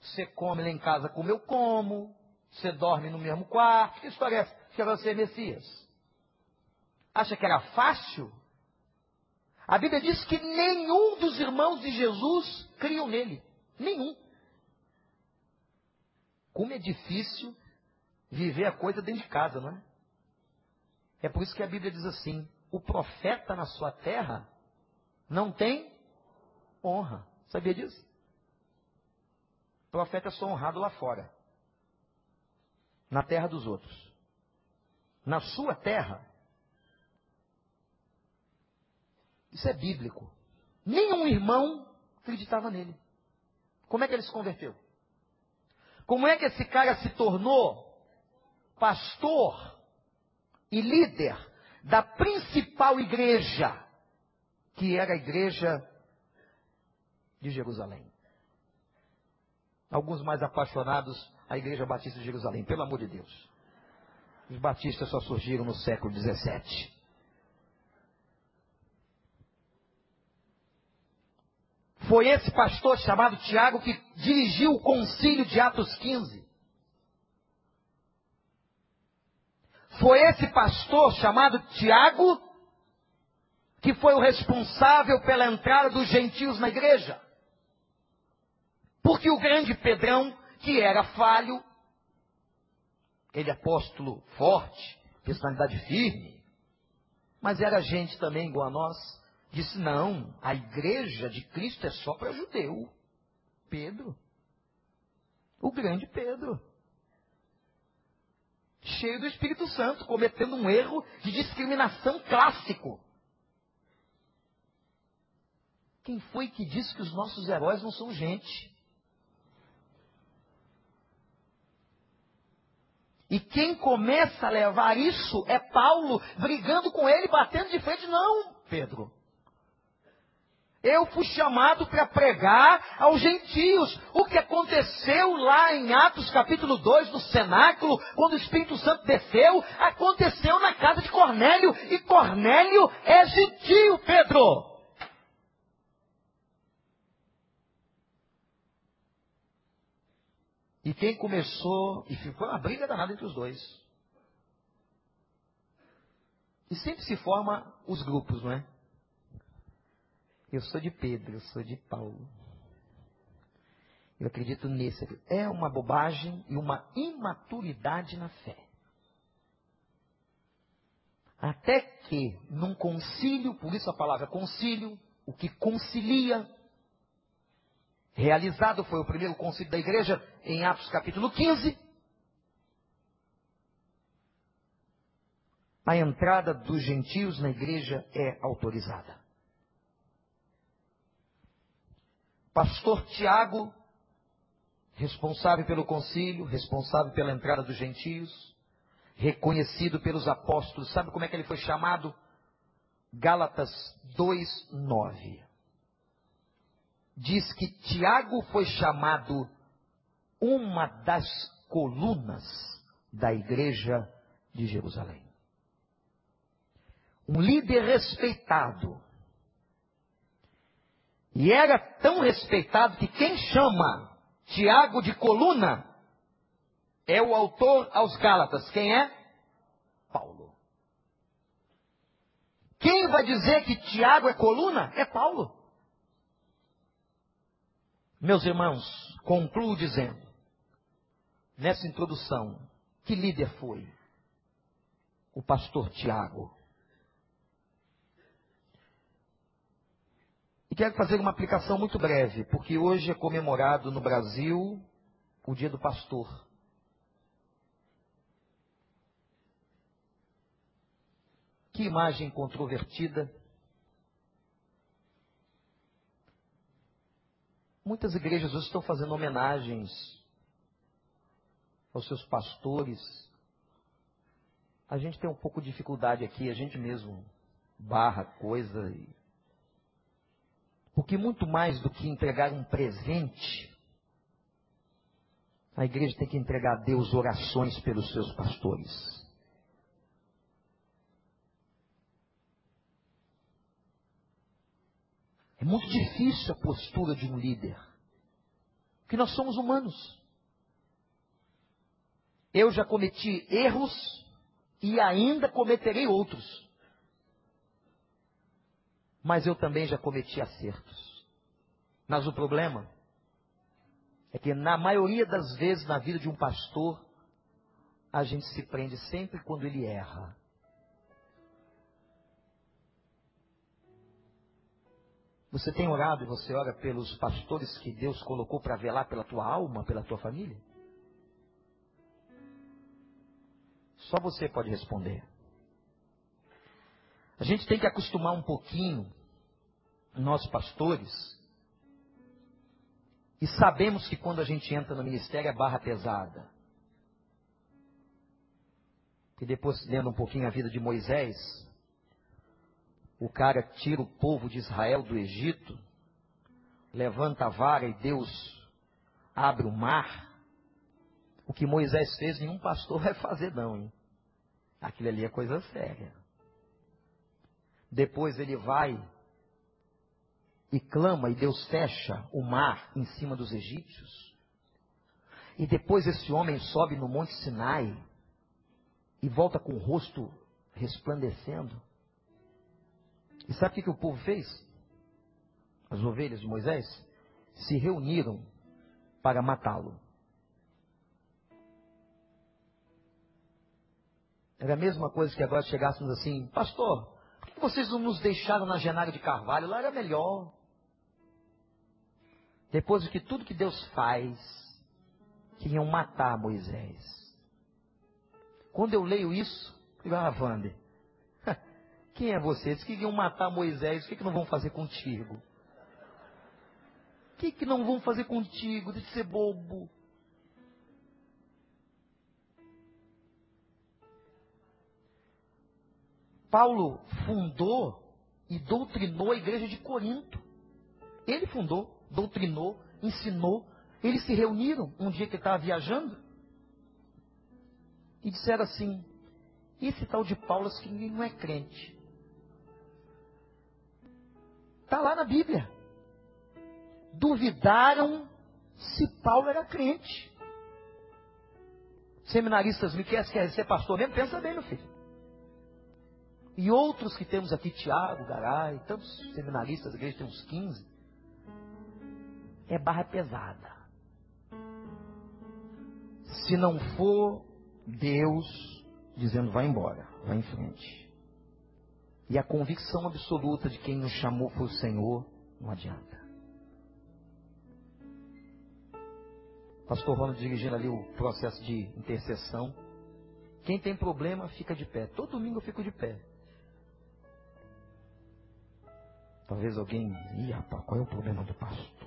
Você come lá em casa como eu como. Você dorme no mesmo quarto. Que história é essa? Que você é Messias. Acha que era fácil? A Bíblia diz que nenhum dos irmãos de Jesus criam nele. Nenhum. Como é difícil viver a coisa dentro de casa, não é? É por isso que a Bíblia diz assim: o profeta na sua terra não tem honra. Sabia disso? O profeta é só honrado lá fora, na terra dos outros. Na sua terra, isso é bíblico. Nenhum irmão acreditava nele. Como é que ele se converteu? Como é que esse cara se tornou pastor e líder da principal igreja, que era a igreja de Jerusalém? Alguns mais apaixonados, a igreja batista de Jerusalém, pelo amor de Deus. Os batistas só surgiram no século 17. Foi esse pastor chamado Tiago que dirigiu o concílio de Atos 15. Foi esse pastor chamado Tiago que foi o responsável pela entrada dos gentios na igreja. Porque o grande Pedrão, que era falho, ele apóstolo forte, personalidade firme, mas era gente também igual a nós, disse: não, a igreja de Cristo é só para judeu. Pedro. O grande Pedro. Cheio do Espírito Santo, cometendo um erro de discriminação clássico. Quem foi que disse que os nossos heróis não são gente? E quem começa a levar isso é Paulo, brigando com ele, batendo de frente. Não, Pedro. Eu fui chamado para pregar aos gentios. O que aconteceu lá em Atos capítulo 2, no cenáculo, quando o Espírito Santo desceu, aconteceu na casa de Cornélio. E Cornélio é gentio, Pedro. E quem começou, e ficou uma briga danada entre os dois. E sempre se forma os grupos, não é? Eu sou de Pedro, eu sou de Paulo. Eu acredito nesse. É uma bobagem e uma imaturidade na fé. Até que, num concílio, por isso a palavra concílio, o que concilia, realizado foi o primeiro concílio da igreja em Atos capítulo 15. A entrada dos gentios na igreja é autorizada. Pastor Tiago, responsável pelo concílio, responsável pela entrada dos gentios, reconhecido pelos apóstolos. Sabe como é que ele foi chamado? Gálatas 2:9. Diz que Tiago foi chamado uma das colunas da igreja de Jerusalém. Um líder respeitado, e era tão respeitado que quem chama Tiago de coluna é o autor aos Gálatas. Quem é? Paulo. Quem vai dizer que Tiago é coluna? É Paulo. Meus irmãos, concluo dizendo, nessa introdução, que líder foi? O pastor Tiago. Quero fazer uma aplicação muito breve, porque hoje é comemorado no Brasil o Dia do Pastor. Que imagem controvertida. Muitas igrejas hoje estão fazendo homenagens aos seus pastores. A gente tem um pouco de dificuldade aqui, a gente mesmo barra coisa e porque muito mais do que entregar um presente, a igreja tem que entregar a Deus orações pelos seus pastores. É muito difícil a postura de um líder, porque nós somos humanos. Eu já cometi erros e ainda cometerei outros mas eu também já cometi acertos. Mas o problema é que na maioria das vezes na vida de um pastor, a gente se prende sempre quando ele erra. Você tem orado e você ora pelos pastores que Deus colocou para velar pela tua alma, pela tua família? Só você pode responder. A gente tem que acostumar um pouquinho nós pastores, e sabemos que quando a gente entra no ministério é barra pesada. E depois, lendo um pouquinho a vida de Moisés, o cara tira o povo de Israel do Egito, levanta a vara e Deus abre o mar. O que Moisés fez, nenhum pastor vai fazer, não, hein? Aquilo ali é coisa séria. Depois ele vai e clama, e Deus fecha o mar em cima dos egípcios. E depois esse homem sobe no Monte Sinai e volta com o rosto resplandecendo. E sabe o que, que o povo fez? As ovelhas de Moisés se reuniram para matá-lo. Era a mesma coisa que agora chegássemos assim, pastor, por que vocês não nos deixaram na Genária de Carvalho? Lá era melhor. Depois de que tudo que Deus faz, queriam matar Moisés. Quando eu leio isso, eu digo, ah, Wander, quem é você? Eles queriam matar Moisés, o que, que não vão fazer contigo? O que, que não vão fazer contigo? De ser bobo. Paulo fundou e doutrinou a igreja de Corinto. Ele fundou, doutrinou, ensinou. Eles se reuniram um dia que estava viajando e disseram assim: esse tal de Paulo que não é crente. Está lá na Bíblia. Duvidaram se Paulo era crente. Seminaristas me querem quer ser pastor mesmo? Pensa bem, meu filho. E outros que temos aqui, Tiago, Garay, tantos seminaristas, a igreja tem uns 15. É barra pesada. Se não for Deus dizendo, vai embora, vai em frente. E a convicção absoluta de quem nos chamou foi o Senhor, não adianta. Pastor Ronald dirigindo ali o processo de intercessão. Quem tem problema, fica de pé. Todo domingo eu fico de pé. Talvez alguém, ih rapaz, qual é o problema do pastor?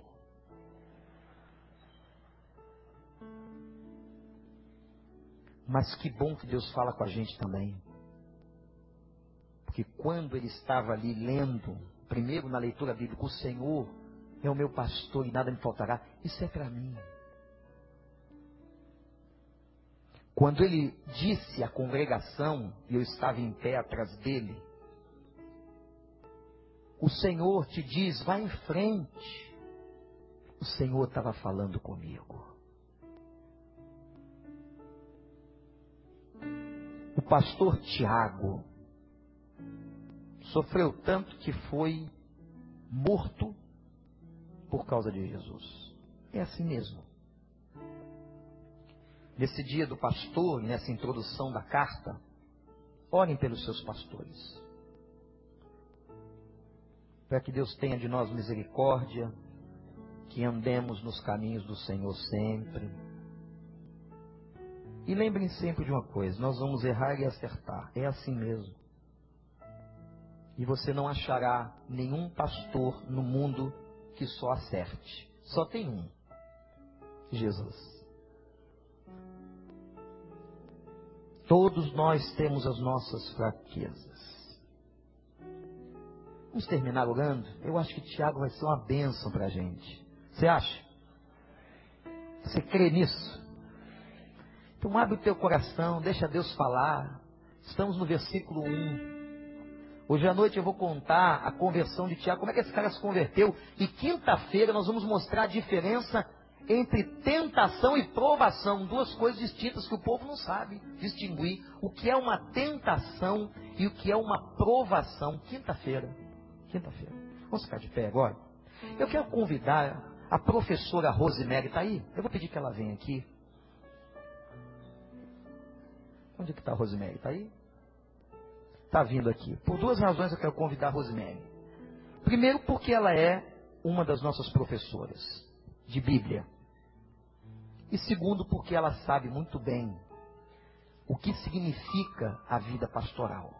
Mas que bom que Deus fala com a gente também. Porque quando ele estava ali lendo, primeiro na leitura bíblica, o Senhor é o meu pastor e nada me faltará, isso é para mim. Quando ele disse à congregação, e eu estava em pé atrás dele, o Senhor te diz, vá em frente. O Senhor estava falando comigo. Pastor Tiago sofreu tanto que foi morto por causa de Jesus. É assim mesmo. Nesse dia do pastor, nessa introdução da carta, orem pelos seus pastores. Para que Deus tenha de nós misericórdia, que andemos nos caminhos do Senhor sempre. E lembrem sempre de uma coisa: nós vamos errar e acertar. É assim mesmo. E você não achará nenhum pastor no mundo que só acerte. Só tem um: Jesus. Todos nós temos as nossas fraquezas. Vamos terminar orando? Eu acho que Tiago vai ser uma bênção para a gente. Você acha? Você crê nisso? Então abre o teu coração, deixa Deus falar. Estamos no versículo 1. Hoje à noite eu vou contar a conversão de Tiago, como é que esse cara se converteu. E quinta-feira nós vamos mostrar a diferença entre tentação e provação, duas coisas distintas que o povo não sabe distinguir. O que é uma tentação e o que é uma provação. Quinta-feira. Quinta-feira. Vamos ficar de pé agora? Eu quero convidar a professora Rosemary, está aí? Eu vou pedir que ela venha aqui. Onde é que está a Rosemary? Está aí? Está vindo aqui. Por duas razões eu quero convidar a Rosemary. Primeiro, porque ela é uma das nossas professoras de Bíblia. E segundo, porque ela sabe muito bem o que significa a vida pastoral.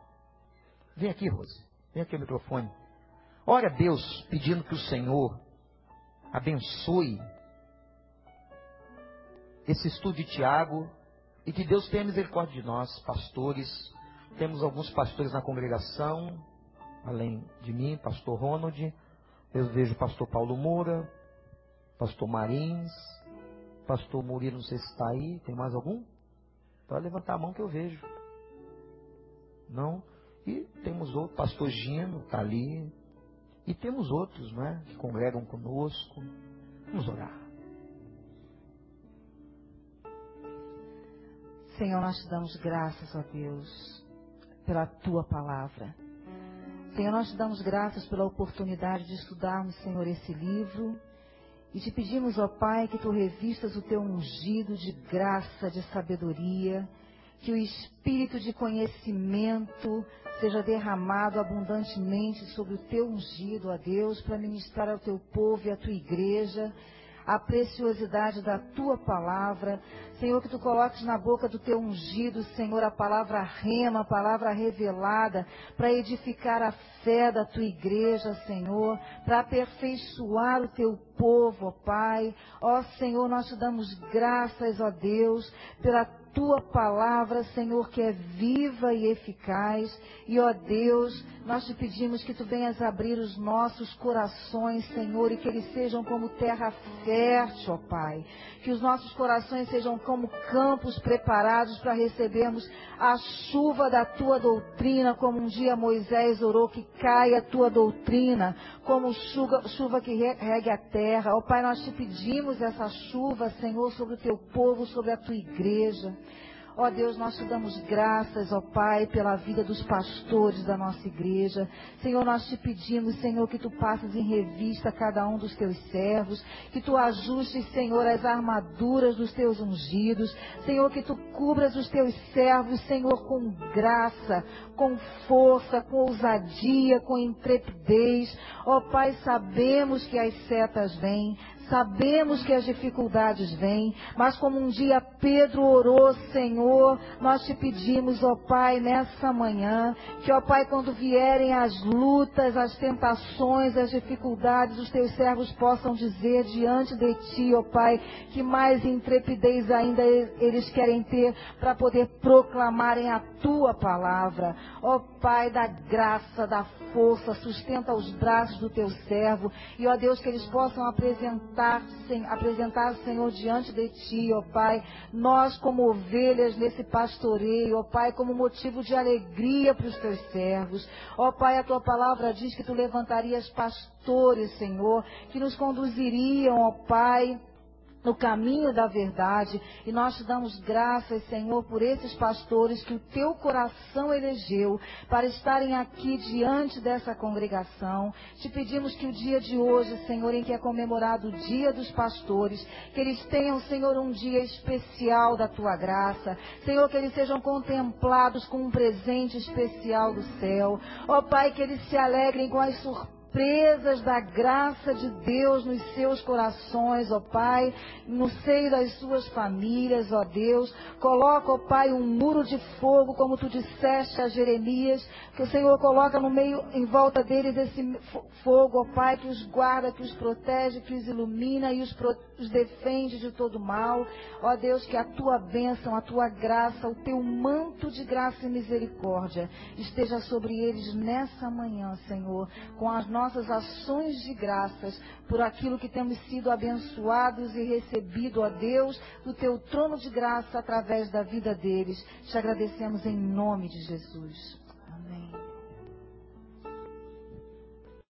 Vem aqui, Rose. Vem aqui o microfone. Ora Deus pedindo que o Senhor abençoe esse estudo de Tiago e que Deus tenha misericórdia de nós, pastores. Temos alguns pastores na congregação, além de mim, pastor Ronald. Eu vejo pastor Paulo Moura, pastor Marins, pastor Murilo, não sei se está aí, tem mais algum? Pode levantar a mão que eu vejo. Não? E temos outro, pastor Gino, está ali. E temos outros, não é? Que congregam conosco. Vamos orar. Senhor, nós te damos graças a Deus pela tua palavra. Senhor, nós te damos graças pela oportunidade de estudarmos, Senhor, esse livro e te pedimos, ó Pai, que tu revistas o teu ungido de graça, de sabedoria, que o espírito de conhecimento seja derramado abundantemente sobre o teu ungido, ó Deus, para ministrar ao teu povo e à tua igreja a preciosidade da tua palavra. Senhor, que tu coloques na boca do teu ungido, Senhor, a palavra rema, a palavra revelada, para edificar a fé da tua igreja, Senhor, para aperfeiçoar o teu povo, ó Pai. Ó Senhor, nós te damos graças, ó Deus, pela tua palavra, Senhor, que é viva e eficaz. E, ó Deus, nós te pedimos que tu venhas abrir os nossos corações, Senhor, e que eles sejam como terra fértil, ó Pai. Que os nossos corações sejam como campos preparados para recebermos a chuva da tua doutrina, como um dia Moisés orou que caia a tua doutrina, como chuva, chuva que regue a terra. Ó Pai, nós te pedimos essa chuva, Senhor, sobre o teu povo, sobre a tua igreja. Ó Deus, nós te damos graças, ó Pai, pela vida dos pastores da nossa igreja. Senhor, nós te pedimos, Senhor, que tu passes em revista cada um dos teus servos, que tu ajustes, Senhor, as armaduras dos teus ungidos. Senhor, que tu cubras os teus servos, Senhor, com graça, com força, com ousadia, com intrepidez. Ó Pai, sabemos que as setas vêm, Sabemos que as dificuldades vêm, mas como um dia Pedro orou, Senhor, nós te pedimos, ó Pai, nessa manhã, que, ó Pai, quando vierem as lutas, as tentações, as dificuldades, os teus servos possam dizer diante de ti, ó Pai, que mais intrepidez ainda eles querem ter para poder proclamarem a tua palavra. Ó Pai, da graça, da força, sustenta os braços do teu servo e, ó Deus, que eles possam apresentar apresentar, apresentar, Senhor, diante de Ti, ó Pai, nós como ovelhas nesse pastoreio, ó Pai, como motivo de alegria para os Teus servos. Ó Pai, a Tua palavra diz que Tu levantarias pastores, Senhor, que nos conduziriam, ó Pai, no caminho da verdade. E nós te damos graças, Senhor, por esses pastores que o teu coração elegeu para estarem aqui diante dessa congregação. Te pedimos que o dia de hoje, Senhor, em que é comemorado o dia dos pastores, que eles tenham, Senhor, um dia especial da tua graça. Senhor, que eles sejam contemplados com um presente especial do céu. Ó oh, Pai, que eles se alegrem com as surpresas presas da graça de Deus nos seus corações, ó Pai, no seio das suas famílias, ó Deus. Coloca, ó Pai, um muro de fogo, como tu disseste a Jeremias, que o Senhor coloca no meio, em volta deles esse fogo, ó Pai, que os guarda, que os protege, que os ilumina e os, os defende de todo mal. Ó Deus, que a tua bênção, a tua graça, o teu manto de graça e misericórdia esteja sobre eles nessa manhã, Senhor, com as nossas nossas ações de graças por aquilo que temos sido abençoados e recebido, ó Deus, do teu trono de graça através da vida deles. Te agradecemos em nome de Jesus. Amém.